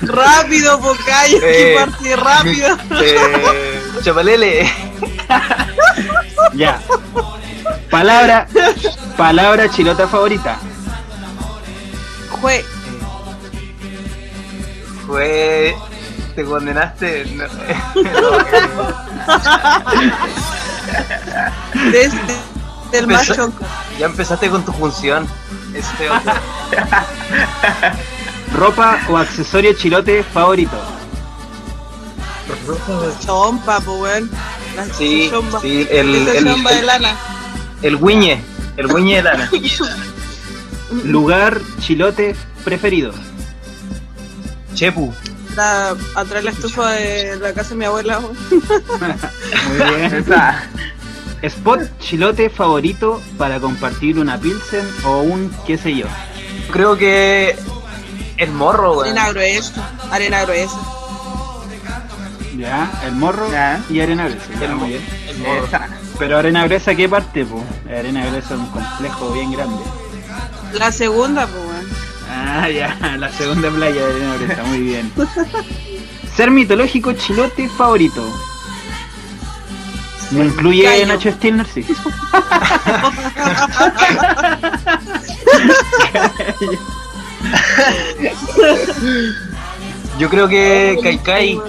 Speaker 8: Rápido, Pocayo,
Speaker 3: Eh,
Speaker 8: parte rápido.
Speaker 3: Eh, Chapalele.
Speaker 2: Ya. Palabra, palabra chilota favorita.
Speaker 8: Jue.
Speaker 3: Fue. Te condenaste. No.
Speaker 8: Desde
Speaker 3: Empezó-
Speaker 8: chonco.
Speaker 3: Ya empezaste con tu función. Este otro.
Speaker 2: Ropa o accesorio chilote favorito.
Speaker 8: Chompa, pues
Speaker 3: Sí, sí, el,
Speaker 8: Esa
Speaker 3: el,
Speaker 8: chompa de
Speaker 3: el,
Speaker 8: lana.
Speaker 3: El guiñe. El guiñe de lana.
Speaker 2: Lugar chilote preferido.
Speaker 3: Chepu.
Speaker 8: La, atrás la estufa de la casa de mi abuela.
Speaker 2: Muy bien. Spot chilote favorito para compartir una pilsen o un qué sé yo.
Speaker 3: Creo que. El morro, weón.
Speaker 8: Arena gruesa. Arena gruesa.
Speaker 2: Ya, el morro y arena gruesa. ya,
Speaker 3: El
Speaker 2: muy
Speaker 3: mo-
Speaker 2: bien.
Speaker 3: el morro.
Speaker 2: Pero arena gruesa, ¿qué parte? Po? Arena gruesa es un complejo bien grande.
Speaker 8: La segunda, pues weón.
Speaker 2: Ah, ya, la segunda playa de arena gruesa, muy bien. Ser mitológico chilote favorito. ¿No incluye
Speaker 8: Gallo.
Speaker 2: Nacho Stilner? Sí.
Speaker 3: Yo creo que Kaikai.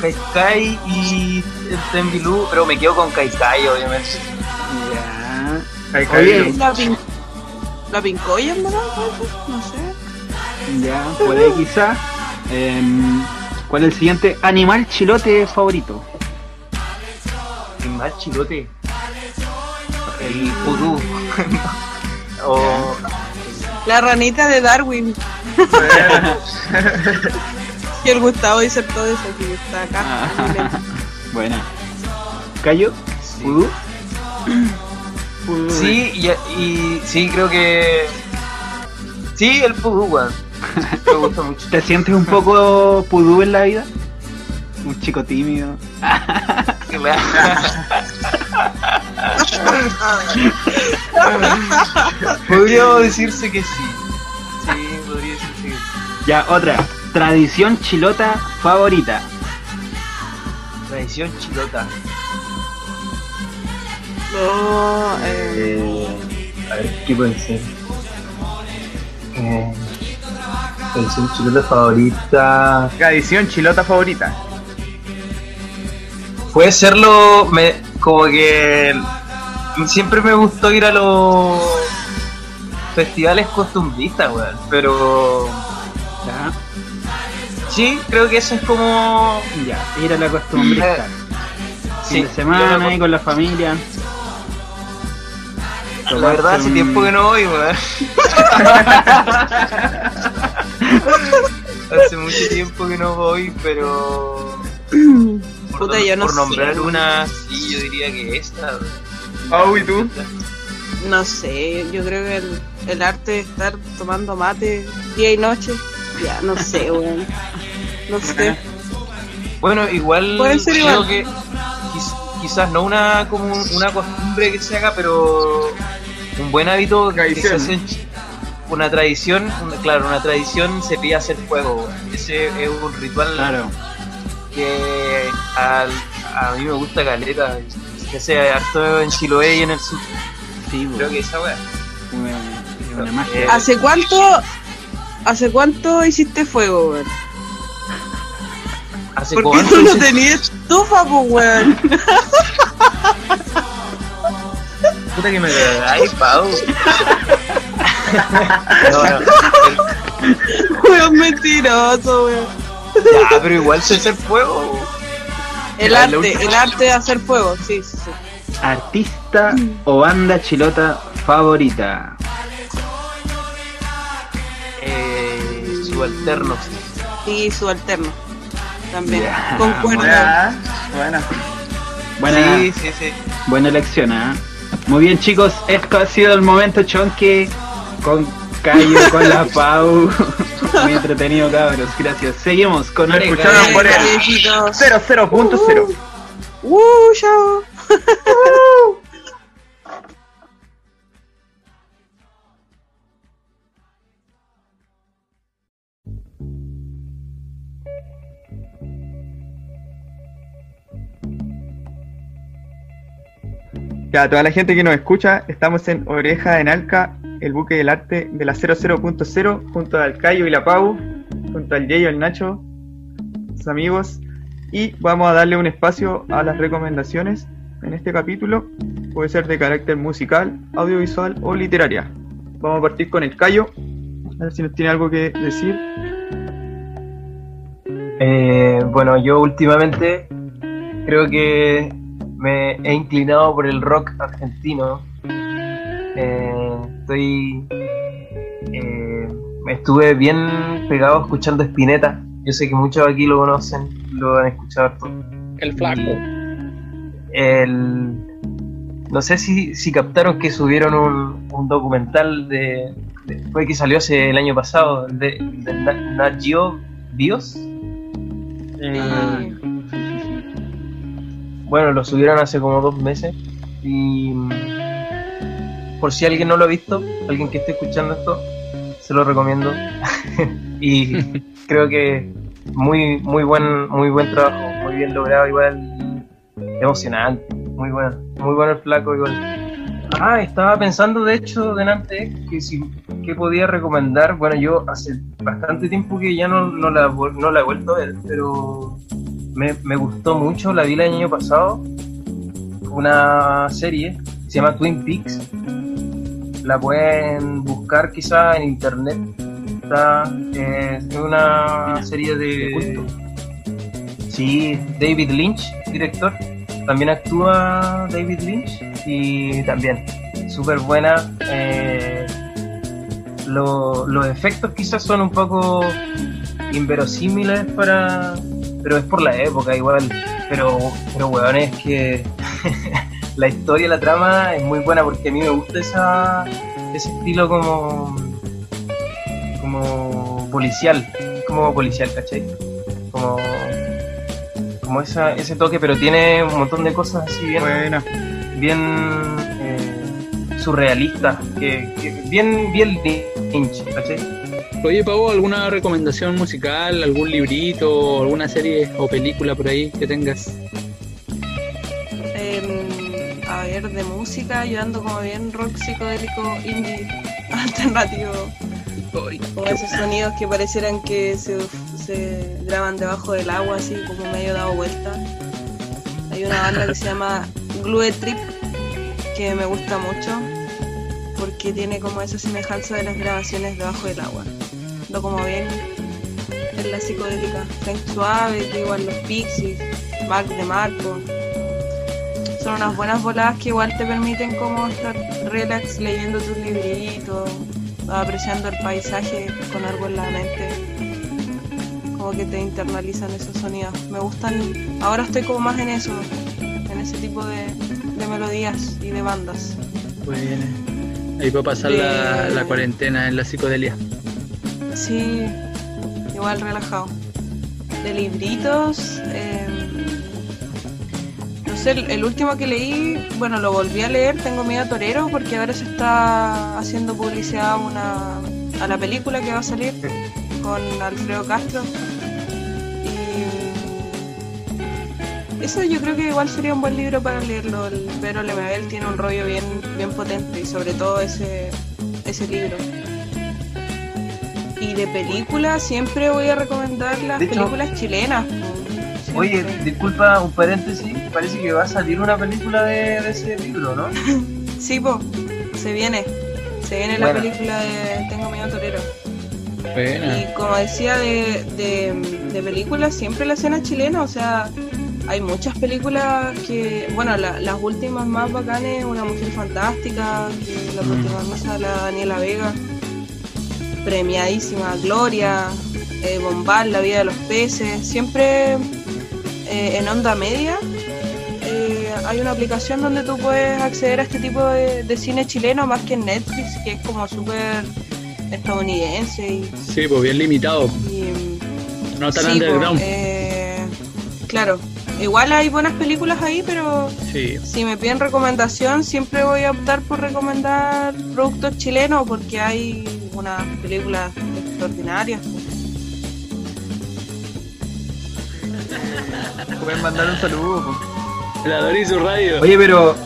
Speaker 3: Kaikai y el Tembilú, pero me quedo con Kaikai, obviamente.
Speaker 2: Ya. Oye,
Speaker 8: La, pin... la pincoya, en verdad, no sé.
Speaker 2: ya, ahí quizá. Em, ¿Cuál es el siguiente? Animal chilote favorito.
Speaker 3: El más chilote. El pudú. o.
Speaker 8: La ranita de Darwin. Y el Gustavo dice todo eso que está acá.
Speaker 2: Ah, Buena. ¿Cayo? ¿Pudú? Pudú.
Speaker 3: Sí, y, y sí, creo que. Sí, el pudú, weón. Me gusta mucho.
Speaker 2: ¿Te sientes un poco pudú en la vida? Un chico tímido.
Speaker 7: Podría decirse que sí. Sí, podría decirse que sí.
Speaker 2: Ya, otra. Tradición chilota favorita.
Speaker 7: Tradición chilota.
Speaker 8: No, eh,
Speaker 7: Eh, a ver, ¿qué puede ser? Eh, tradición chilota favorita.
Speaker 3: Tradición chilota favorita.
Speaker 7: Puede serlo, me, como que siempre me gustó ir a los festivales costumbristas, weón. Pero
Speaker 2: Ya,
Speaker 7: sí, creo que eso es como.
Speaker 2: ya. Ir a la costumbre.
Speaker 7: Eh,
Speaker 2: Fin
Speaker 7: Sí,
Speaker 2: de semana ahí con la familia.
Speaker 7: la, verdad, hace
Speaker 2: un-
Speaker 7: tiempo que no voy, weón. hace mucho tiempo que no voy, pero. Por,
Speaker 8: Puta, yo no
Speaker 7: por
Speaker 8: sé,
Speaker 7: nombrar una, sí, yo diría que esta. weón.
Speaker 3: Pau, ¿y tú?
Speaker 8: no sé, yo creo que el, el arte de estar tomando mate día y noche, ya no sé, weón. No sé.
Speaker 7: Bueno, igual
Speaker 8: Puede ser
Speaker 7: creo
Speaker 8: igual.
Speaker 7: que quiz- quizás no una como una costumbre que se haga, pero un buen hábito que se hace una tradición, una- claro, una tradición sería hacer fuego. weón. Ese es un ritual
Speaker 2: Claro.
Speaker 7: que al- a mí me gusta caleta, que sea harto en Chiloé y en el sur.
Speaker 2: Sí,
Speaker 7: Creo que esa weá.
Speaker 2: Una, una magia.
Speaker 7: Eh,
Speaker 8: ¿Hace cuánto, hace cuánto hiciste fuego, weón?
Speaker 7: ¿Hace
Speaker 8: ¿Por qué
Speaker 7: cuánto
Speaker 8: tú no tenías estufa, pues, weón?
Speaker 7: Puta que me cagáis, Pau. no, no.
Speaker 8: Weón mentiroso, weón.
Speaker 7: Ya, pero igual se hace fuego.
Speaker 8: El arte,
Speaker 7: última-
Speaker 8: el arte de hacer fuego, sí, sí, sí.
Speaker 2: Artista o banda chilota favorita.
Speaker 7: Subalternos.
Speaker 8: Sí, subalterno. También.
Speaker 2: Ya,
Speaker 8: Concuerdo.
Speaker 3: Buena.
Speaker 2: Buena,
Speaker 7: Sí, sí, sí.
Speaker 2: buena elección, ¿ah? Muy bien, chicos. Esto ha sido el momento chonque con Cayo, con la Pau. Muy entretenido, cabros. Gracias. Seguimos con Oreja.
Speaker 3: escucharon por el
Speaker 8: Besitos.
Speaker 3: 00.0.
Speaker 8: Uh, chao.
Speaker 3: Ya, toda la gente que nos escucha, estamos en Oreja en Alca, el buque del arte de la 00.0, junto al Cayo y la Pau, junto al Yeyo y el Nacho, sus amigos, y vamos a darle un espacio a las recomendaciones en este capítulo, puede ser de carácter musical, audiovisual o literaria. Vamos a partir con el Cayo, a ver si nos tiene algo que decir.
Speaker 7: Eh, bueno, yo últimamente creo que me he inclinado por el rock argentino. Eh, estoy. eh, estuve bien pegado escuchando Spinetta. Yo sé que muchos aquí lo conocen, lo han escuchado harto.
Speaker 4: El flaco.
Speaker 7: El, no sé si, si captaron que subieron un, un documental de, de- Fue que salió hace el año pasado, de, de Na- Nat Geo Bios.
Speaker 8: Eh,
Speaker 7: Bueno, lo subieron hace como dos meses. Y mm, por si alguien no lo ha visto, alguien que esté escuchando esto, se lo recomiendo. y creo que muy, muy buen, muy buen trabajo, muy bien logrado, igual emocionante, muy bueno, muy bueno el flaco igual. Ah, estaba pensando de hecho delante que si que podía recomendar, bueno yo hace bastante tiempo que ya no, no, la, no la he vuelto a ver, pero me, me gustó mucho, la vi el año pasado, una serie, se llama Twin Peaks, la pueden buscar quizá en internet, está, es una serie de... Sí, David Lynch, director, también actúa David Lynch y también súper buena. eh, lo- los efectos quizás son un poco inverosímiles para pero es por la época igual pero pero weón es que la historia la trama es muy buena porque a mí me gusta esa ese estilo como como policial como policial ¿cachai? como como esa, ese toque pero tiene un montón de cosas así bien
Speaker 3: Buena.
Speaker 7: bien eh, surrealista, que, que bien, bien Lynch, ¿cachai?
Speaker 1: Oye, Pavo, ¿alguna recomendación musical, algún librito, alguna serie o película por ahí que tengas?
Speaker 8: Em, a ver, de música, yo ando como bien rock psicodélico, indie, alternativo. Con esos sonidos que parecieran que se, se graban debajo del agua, así como medio dado vuelta. Hay una banda que se llama Glue Trip, que me gusta mucho, porque tiene como esa semejanza de las grabaciones debajo del agua. Lo como bien en la psicodélica. Frank Suave, que igual los Pixies, Mac de Marco. Son unas buenas voladas que igual te permiten como estar relax leyendo tus libritos, apreciando el paisaje con algo en la mente. Como que te internalizan esos sonidos. Me gustan, ahora estoy como más en eso, en ese tipo de, de melodías y de bandas.
Speaker 1: Bueno, ahí puedo pasar la, la cuarentena en la psicodelia.
Speaker 8: Sí, igual relajado. De libritos, eh, no sé, el, el último que leí, bueno, lo volví a leer, tengo miedo a Torero, porque ahora se está haciendo publicidad a una, a la película que va a salir con Alfredo Castro. Y eso yo creo que igual sería un buen libro para leerlo. El Lemebel tiene un rollo bien, bien potente y sobre todo ese, ese libro. Y de películas siempre voy a recomendar las
Speaker 7: De hecho-
Speaker 8: películas chilenas.
Speaker 7: Oye, disculpa un paréntesis, parece que va a salir una película de, de ese libro, ¿no?
Speaker 8: Sí, po, se viene. Se viene la película de Tengo miedo a torero.
Speaker 1: Buena.
Speaker 8: Y como decía de, de, de películas, siempre la escena chilena, o sea, hay muchas películas que, bueno, la- las últimas más bacanes, Una Mujer Fantástica, que la protagoniza la Daniela Vega, premiadísima, Gloria, eh, Bombal, La Vida de los Peces, siempre eh, en onda media. eh, hay una aplicación donde tú puedes acceder a este tipo de, de cine chileno más que en Netflix, que es como súper estadounidense y
Speaker 1: Sí, pues bien limitado.
Speaker 8: y,
Speaker 1: No tan
Speaker 8: sí, po,
Speaker 1: underground.
Speaker 8: eh, claro, igual hay buenas películas ahí, pero
Speaker 1: Sí.
Speaker 8: si me piden recomendación, siempre voy a optar por recomendar productos chilenos porque hay unas películas extraordinarias.
Speaker 3: Pueden mandar un saludo. po.
Speaker 1: La Doris su radio.
Speaker 2: Oye, pero.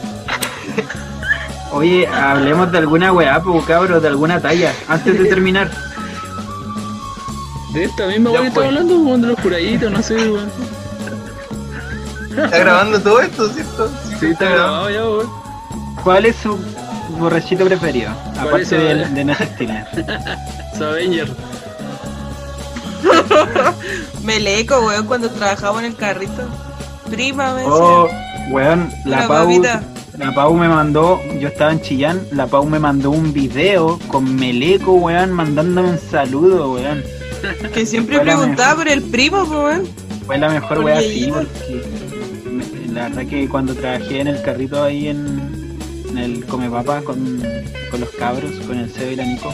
Speaker 2: Oye, hablemos de alguna weá, pues cabros, de alguna talla, antes de terminar.
Speaker 1: De esta misma weá que estamos hablando, weón, de los juraditos, no sé, weón.
Speaker 7: Está grabando todo esto, ¿cierto?
Speaker 1: Sí, está grabado ya, weón.
Speaker 2: ¿Cuál es su borrachito preferido?
Speaker 1: ¿Cuál
Speaker 2: Aparte
Speaker 1: es
Speaker 2: de, de.
Speaker 1: Su Avenger.
Speaker 8: Meleco, weón, cuando trabajaba en el carrito. Prima, me decía.
Speaker 2: Oh, weón, la
Speaker 8: Una
Speaker 2: Pau, la Pau me mandó, yo estaba en Chillán, la Pau me mandó un video con Meleco, weón, mandándome un saludo, weón.
Speaker 8: que siempre preguntaba por el primo, weón.
Speaker 2: Fue la mejor weá, sí, porque me- la verdad que cuando trabajé en el carrito ahí en, en el Come Papa con, con los cabros, con el Seba y la Nico,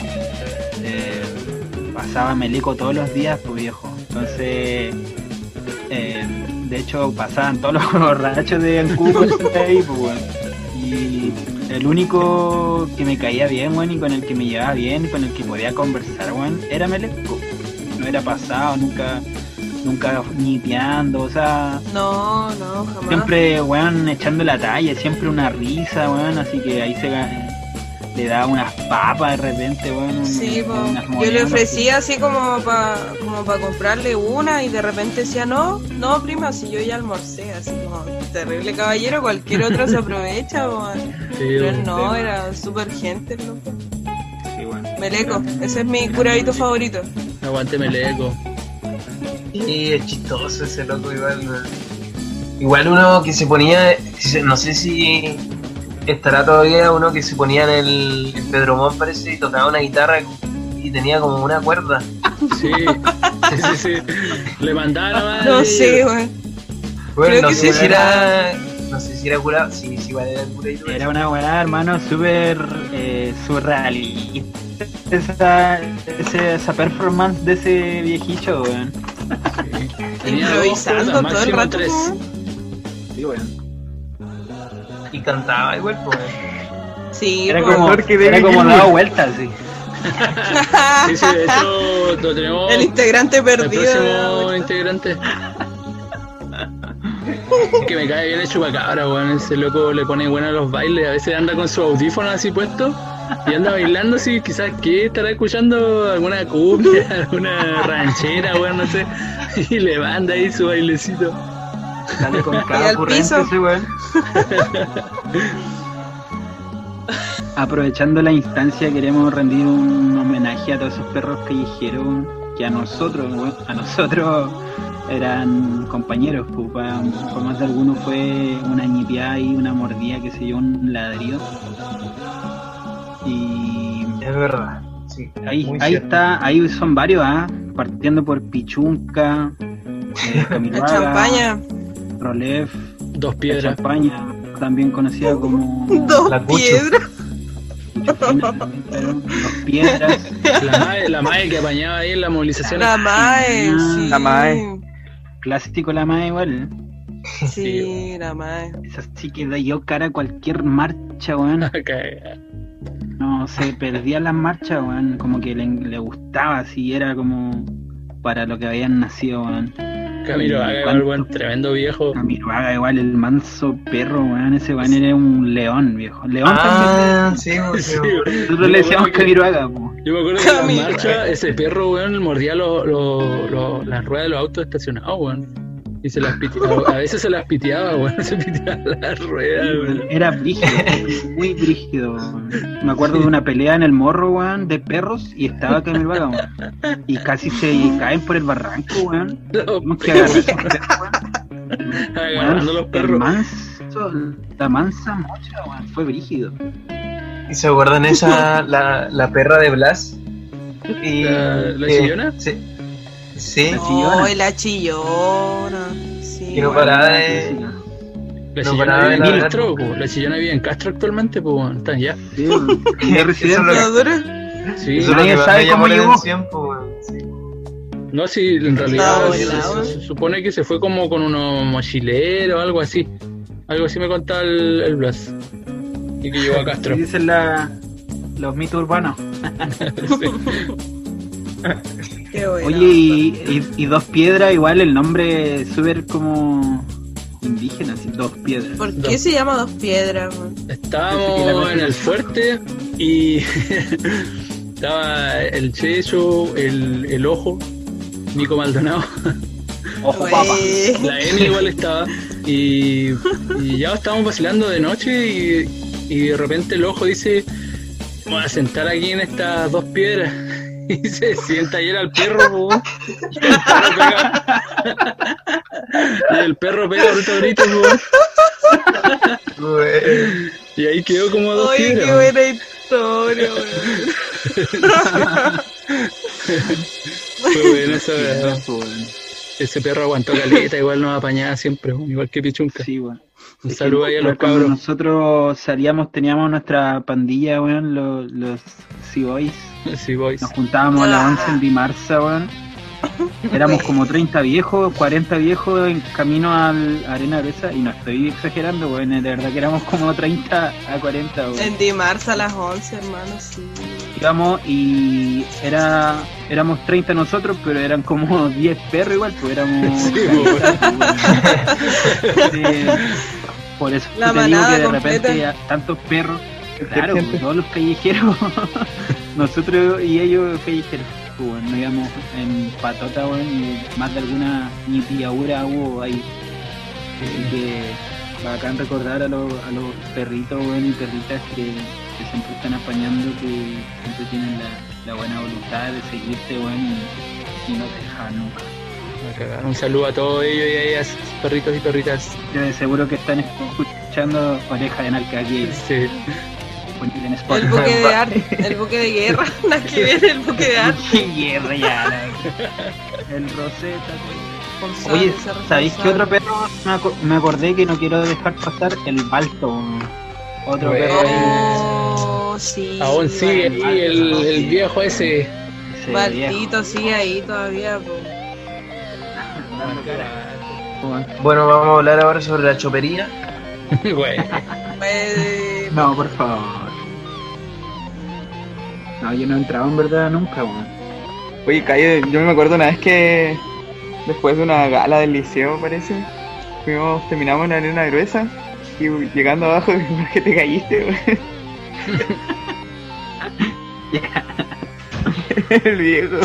Speaker 2: eh, pasaba Meleco todos los días, pues viejo. Entonces, eh, de hecho, pasaban todos los borrachos de ahí, pues weón. Y el único que me caía bien, weón, y con el que me llevaba bien, con el que podía conversar, weón, era Meleco. No era pasado, nunca nunca nipeando, o sea,
Speaker 8: No, no, jamás.
Speaker 2: siempre, weón, echando la talla, siempre una risa, weón, así que ahí se le da unas papas de repente, weón.
Speaker 8: Sí,
Speaker 2: unas
Speaker 8: yo le ofrecía así como para como pa comprarle una y de repente decía, no, no, prima, si yo ya almorcé, así como terrible caballero, cualquier otro se aprovecha, weón.
Speaker 1: Sí,
Speaker 8: Pero no, era súper gente, loco.
Speaker 2: Sí.
Speaker 8: Meleco, ese es mi curadito favorito.
Speaker 1: Aguante Meleco.
Speaker 7: Sí, es chistoso ese loco igual. Igual uno que se ponía, no sé si estará todavía uno que se ponía en el en Pedro Mon parece y tocaba una guitarra y tenía como una cuerda.
Speaker 1: Sí, sí, sí, sí. Le mandaba nomás.
Speaker 8: No sé, weón.
Speaker 7: Bueno,
Speaker 8: Creo
Speaker 7: no
Speaker 8: que
Speaker 7: sé si era, no sé si era curado, sí, sí, igual era curadito.
Speaker 2: Era una weá, hermano, súper eh, surrealista. Esa, esa performance de ese viejillo, weón.
Speaker 1: Tenía
Speaker 8: Improvisando
Speaker 1: dos
Speaker 8: todo el rato,
Speaker 1: tres.
Speaker 2: Sí, weón.
Speaker 7: Y cantaba igual, pues.
Speaker 8: Sí,
Speaker 2: Era
Speaker 8: po.
Speaker 2: como, era como dado vueltas, sí.
Speaker 1: Sí, sí, de hecho lo tenemos.
Speaker 8: El integrante
Speaker 1: el
Speaker 8: perdido.
Speaker 1: próximo integrante. que me cae bien el chupacabra, weón. Ese loco le pone bueno a los bailes. A veces anda con su audífono así puesto y anda bailando así. Quizás que estará escuchando alguna cumbia, alguna ranchera, weón, no sé. Y le manda ahí su bailecito.
Speaker 2: Sale con cada ocurrencia
Speaker 8: piso.
Speaker 2: ese weón. Aprovechando la instancia, queremos rendir un homenaje a todos esos perros callejeros que a nosotros, weón, a nosotros eran compañeros. Pues, para, más de alguno fue una ñipeada y una mordida que se dio un ladrido. Y
Speaker 7: Es verdad. Sí,
Speaker 2: Ahí, ahí está, ahí son varios, ¿ah? partiendo por Pichunca, eh,
Speaker 8: La
Speaker 2: Camiloaga,
Speaker 8: champaña.
Speaker 2: Rolef,
Speaker 1: Dos
Speaker 2: la
Speaker 1: piedras.
Speaker 2: champaña, también conocida como
Speaker 8: Dos
Speaker 7: La
Speaker 8: piedras.
Speaker 2: Dos Piedras,
Speaker 1: La mae, la mae que apañaba ahí en la movilización.
Speaker 8: La mae,
Speaker 2: Ah,
Speaker 8: sí.
Speaker 3: la mae.
Speaker 2: clásico la más igual.
Speaker 8: Sí, la mae.
Speaker 2: Esa sí que da yo cara a cualquier marcha, weón. No, se perdía las marchas, weón. Como que le, le gustaba, así era como para lo que habían nacido, weón.
Speaker 1: Camilo Haga, igual, buen tremendo viejo.
Speaker 2: Camiroaga, igual el manso perro, weón. Ese weón era un león, viejo. León
Speaker 7: Ah, sí, güey,
Speaker 1: Sí,
Speaker 7: sí,
Speaker 2: también. Nosotros le decíamos
Speaker 1: que-
Speaker 2: Camiroaga, po.
Speaker 1: Yo me acuerdo que en
Speaker 8: Camilo.
Speaker 1: la marcha ese perro, weón, mordía lo- lo- lo- las ruedas de los autos estacionados, weón. Y se las piteaba, a veces se las piteaba, weón, se piteaba las ruedas, weón.
Speaker 2: Era brígido, muy brígido. weón. Me acuerdo de una pelea en el morro, weón, de perros y estaba Camiroaga, weón. Y casi se caen por el barranco, weón. Tuvimos que
Speaker 1: agarrando los
Speaker 2: El
Speaker 1: perros.
Speaker 2: manso, la mansa mocha, weón, fue brígido.
Speaker 7: ¿Y se acuerdan esa, la, la perra de Blas? Y,
Speaker 1: ¿La- la chillona?
Speaker 7: Sí. Sí,
Speaker 2: La chillona.
Speaker 8: Oh, la chillona. Sí.
Speaker 7: Y no paraba de-.
Speaker 1: La
Speaker 7: No
Speaker 1: chillona vive en Castro, la chillona vive en Castro actualmente, pues, están ya.
Speaker 2: Sí. Y residencia.
Speaker 7: lo-
Speaker 8: ¿La dura?
Speaker 1: Sí,
Speaker 2: Nadie sabe cómo llegó.
Speaker 7: Sí.
Speaker 1: no, sí, en realidad
Speaker 8: Estaba
Speaker 1: se, se- se supone que se fue como con unos mochileros o algo así. Algo así me contaba el, el Blas. Y que llegó a Castro.
Speaker 2: Dicen la, los mitos urbanos.
Speaker 8: Qué bueno.
Speaker 2: Oye, y, y- y Dos Piedras, igual el nombre es súper como indígena, así, Dos Piedras.
Speaker 8: ¿Por qué se llama dos piedras?
Speaker 1: Estábamos en el fuerte y estaba el Checho, el, el Ojo, Nico Maldonado,
Speaker 2: Ojo, papa.
Speaker 1: La Emi igual estaba y, y ya estábamos vacilando de noche y, y de repente el Ojo dice, "Me voy a sentar aquí en estas dos piedras. Y se sienta y era el perro, po. y el perro pega, y el perro pega ahorita ahorita, po.
Speaker 7: Güey.
Speaker 1: y ahí quedó como dos
Speaker 8: Oye, qué buena historia.
Speaker 1: Fue buena esa
Speaker 2: weón.
Speaker 1: Ese perro aguantó caleta, igual nos apañaba siempre, igual que Pichunca.
Speaker 2: Sí, weón.
Speaker 1: Un
Speaker 2: Es
Speaker 1: saludo ahí a los
Speaker 2: cuando
Speaker 1: cabros.
Speaker 2: Nosotros salíamos, teníamos nuestra pandilla, weón, los, los Sea Boys.
Speaker 1: Sí, boys.
Speaker 2: Nos juntábamos a las 11 en Dimarsa, weón. Éramos como 30 viejos, 40 viejos en camino al Arena Gruesa y no estoy exagerando, weón, de verdad que éramos como 30 a 40, weón.
Speaker 8: En Dimarsa a las 11, hermano, sí.
Speaker 2: Íbamos y era éramos 30 nosotros, pero eran como 10 perros igual, pues éramos...
Speaker 1: Sí, weón.
Speaker 2: Sí, por eso
Speaker 8: La
Speaker 2: te digo que de
Speaker 8: completa.
Speaker 2: repente ya tantos perros, claro, pues, todos los callejeros, nosotros y ellos callejeros, pues, bueno, en patota, weón, y más de alguna nipiaura hubo ahí. Así que bacán recordar a los, a los perritos, weón, y perritas que, que siempre están apañando, que siempre tienen la, la buena voluntad de seguirte, weón, y, y no te dejan nunca.
Speaker 1: A cagar. Un saludo a todos ellos y a ellas, perritos y perritas.
Speaker 2: Yo de seguro que están escuchando Oreja de Nalca aquí
Speaker 1: Sí.
Speaker 2: en
Speaker 8: El buque de arte, el buque de guerra, la que viene el buque de arte.
Speaker 2: Qué guerra ya, la- El Rosetta. Oye, ¿sabéis qué otro perro me, aco- me acordé que no quiero dejar pasar? El Balto. Otro
Speaker 1: Bueno.
Speaker 2: perro ahí.
Speaker 8: Oh, sí.
Speaker 1: Aún sigue ahí el, el viejo ese.
Speaker 8: Baltito sigue ahí todavía, po.
Speaker 7: Bueno, vamos a hablar ahora sobre la chopería.
Speaker 2: No, por favor. No, yo no he entrado en verdad nunca, weón.
Speaker 3: Oye, Calle, yo me acuerdo una vez que después de una gala del liceo, parece, fuimos, terminamos en la arena gruesa y llegando abajo, ¿por qué te caíste, weón? El viejo, weón.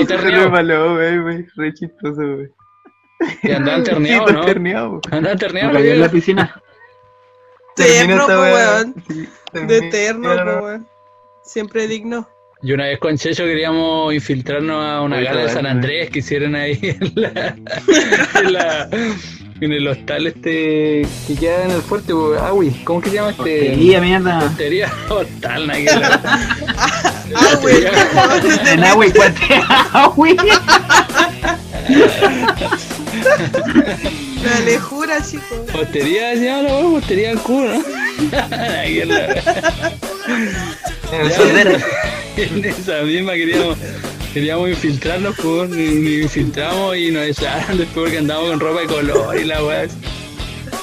Speaker 1: O te
Speaker 3: Se
Speaker 1: rió.
Speaker 3: me paló, weón, weón, re chistoso, weón.
Speaker 1: Que andaban terneados,
Speaker 3: Sí,
Speaker 1: ¿no?
Speaker 3: terneado.
Speaker 1: Andaban
Speaker 2: cayó en la piscina.
Speaker 7: Weá.
Speaker 8: weón.
Speaker 7: Sí,
Speaker 8: De po, weón. Siempre digno.
Speaker 1: Y una vez con Checho queríamos infiltrarnos a una gala de San. Andrés que hicieron ahí en la, en, la- en el hostal este que queda en el fuerte, po. ah, uy, ¿cómo que se llama este?
Speaker 2: Hostería, mierda.
Speaker 1: Hostería, hostal, nada que ver.
Speaker 8: Ah, güey.
Speaker 2: En agua y.
Speaker 8: La lejura, chicos.
Speaker 1: Hostería se llama la weá, hostería cubo, ¿no? Que.
Speaker 7: En el
Speaker 1: Ya. En esa misma queríamos, queríamos infiltrarnos, pues, ni, ni infiltramos y nos echaron después porque andábamos con ropa de color y la weá.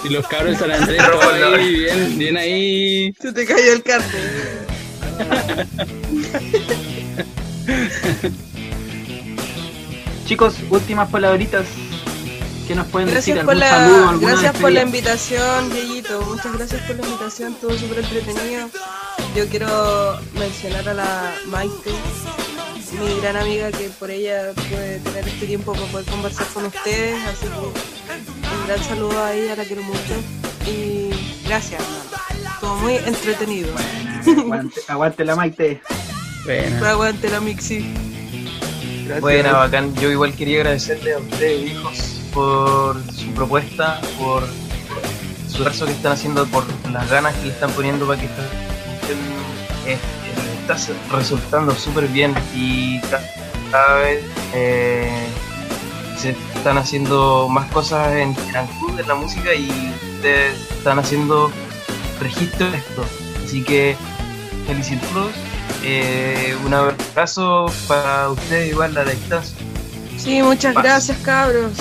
Speaker 1: Y los cabros de San Andrés,
Speaker 7: color.
Speaker 1: ahí, bien, bien ahí.
Speaker 8: Se te cayó el cartel.
Speaker 2: Chicos, últimas palabritas. ¿Qué nos pueden decir?
Speaker 8: Gracias por
Speaker 2: ¿Algún
Speaker 8: la,
Speaker 2: saludo? ¿Alguna
Speaker 8: gracias por la invitación, Yeyito. Muchas gracias por la invitación, estuvo súper entretenido. Yo quiero mencionar a la Maite, mi gran amiga, que por ella puede tener este tiempo para poder conversar con ustedes. Así que un gran saludo a ella, la quiero mucho. Y gracias, hermano. Estuvo muy entretenido.
Speaker 2: Aguante, aguante la Maite.
Speaker 1: Bueno,
Speaker 8: Aguante la Mixi.
Speaker 3: Gracias.
Speaker 7: Buena, bacán. Yo igual quería agradecerle a ustedes, hijos, por su propuesta, por su esfuerzo que están haciendo, por las ganas que le están poniendo para que esta eh, eh, está resultando súper bien y ca- cada vez eh, se están haciendo más cosas en Cancún en la música y ustedes están haciendo registro de esto. Así que felicitados. Eh, un abrazo para ustedes igual a la distancia.
Speaker 8: Sí, muchas
Speaker 7: Paz.
Speaker 8: gracias, cabros.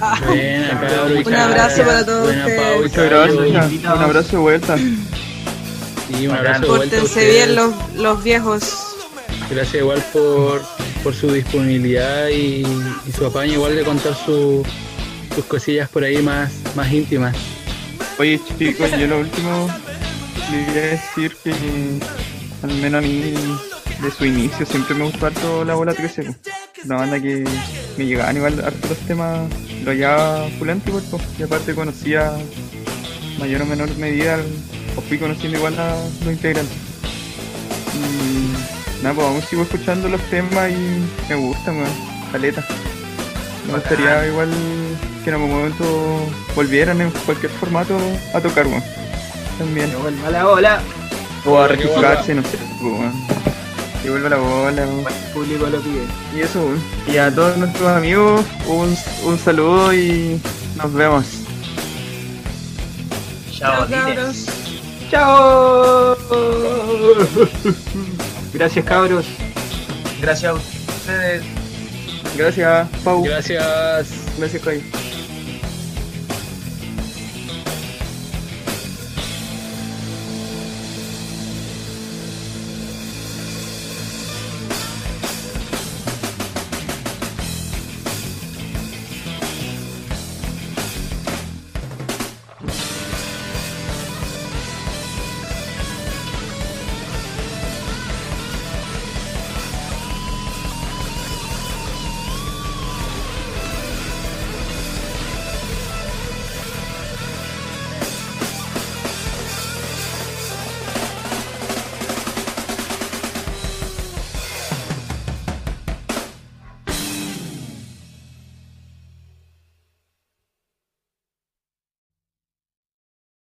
Speaker 8: Ah,
Speaker 1: buena,
Speaker 8: Un abrazo para todos
Speaker 1: Buena. Pau,
Speaker 3: Muchas gracias. Un abrazo de vuelta.
Speaker 1: Sí, un abrazo de vuelta a
Speaker 8: Pórtense bien los, los viejos.
Speaker 1: Gracias igual por, por su disponibilidad y, y su apaño igual de contar su- sus cosillas por ahí más, más íntimas.
Speaker 3: Oye chicos, yo lo último quería decir que al menos a mí de su inicio siempre me gustó harto la bola 13. po. Una banda que me llegaban igual harto los temas, lo hallaba igual, po. y aparte conocía mayor o menor medida, o fui conociendo igual a los integrantes. Y nada, pues aún sigo escuchando los temas y me gustan, weón, caleta. Me gustaría igual que en algún momento volvieran en cualquier formato a tocar, weón. También.
Speaker 2: Que vuelva la ola.
Speaker 3: O a registrarse, no sé, weón. Que vuelva la bola.
Speaker 2: El público lo pide.
Speaker 3: Y eso. Y a todos nuestros amigos, un, un saludo y nos vemos.
Speaker 7: Chao,
Speaker 8: cabros.
Speaker 2: ¡Chao! Gracias, cabros.
Speaker 7: Gracias a ustedes.
Speaker 3: Gracias, Pau.
Speaker 1: Gracias.
Speaker 3: Gracias, Kai.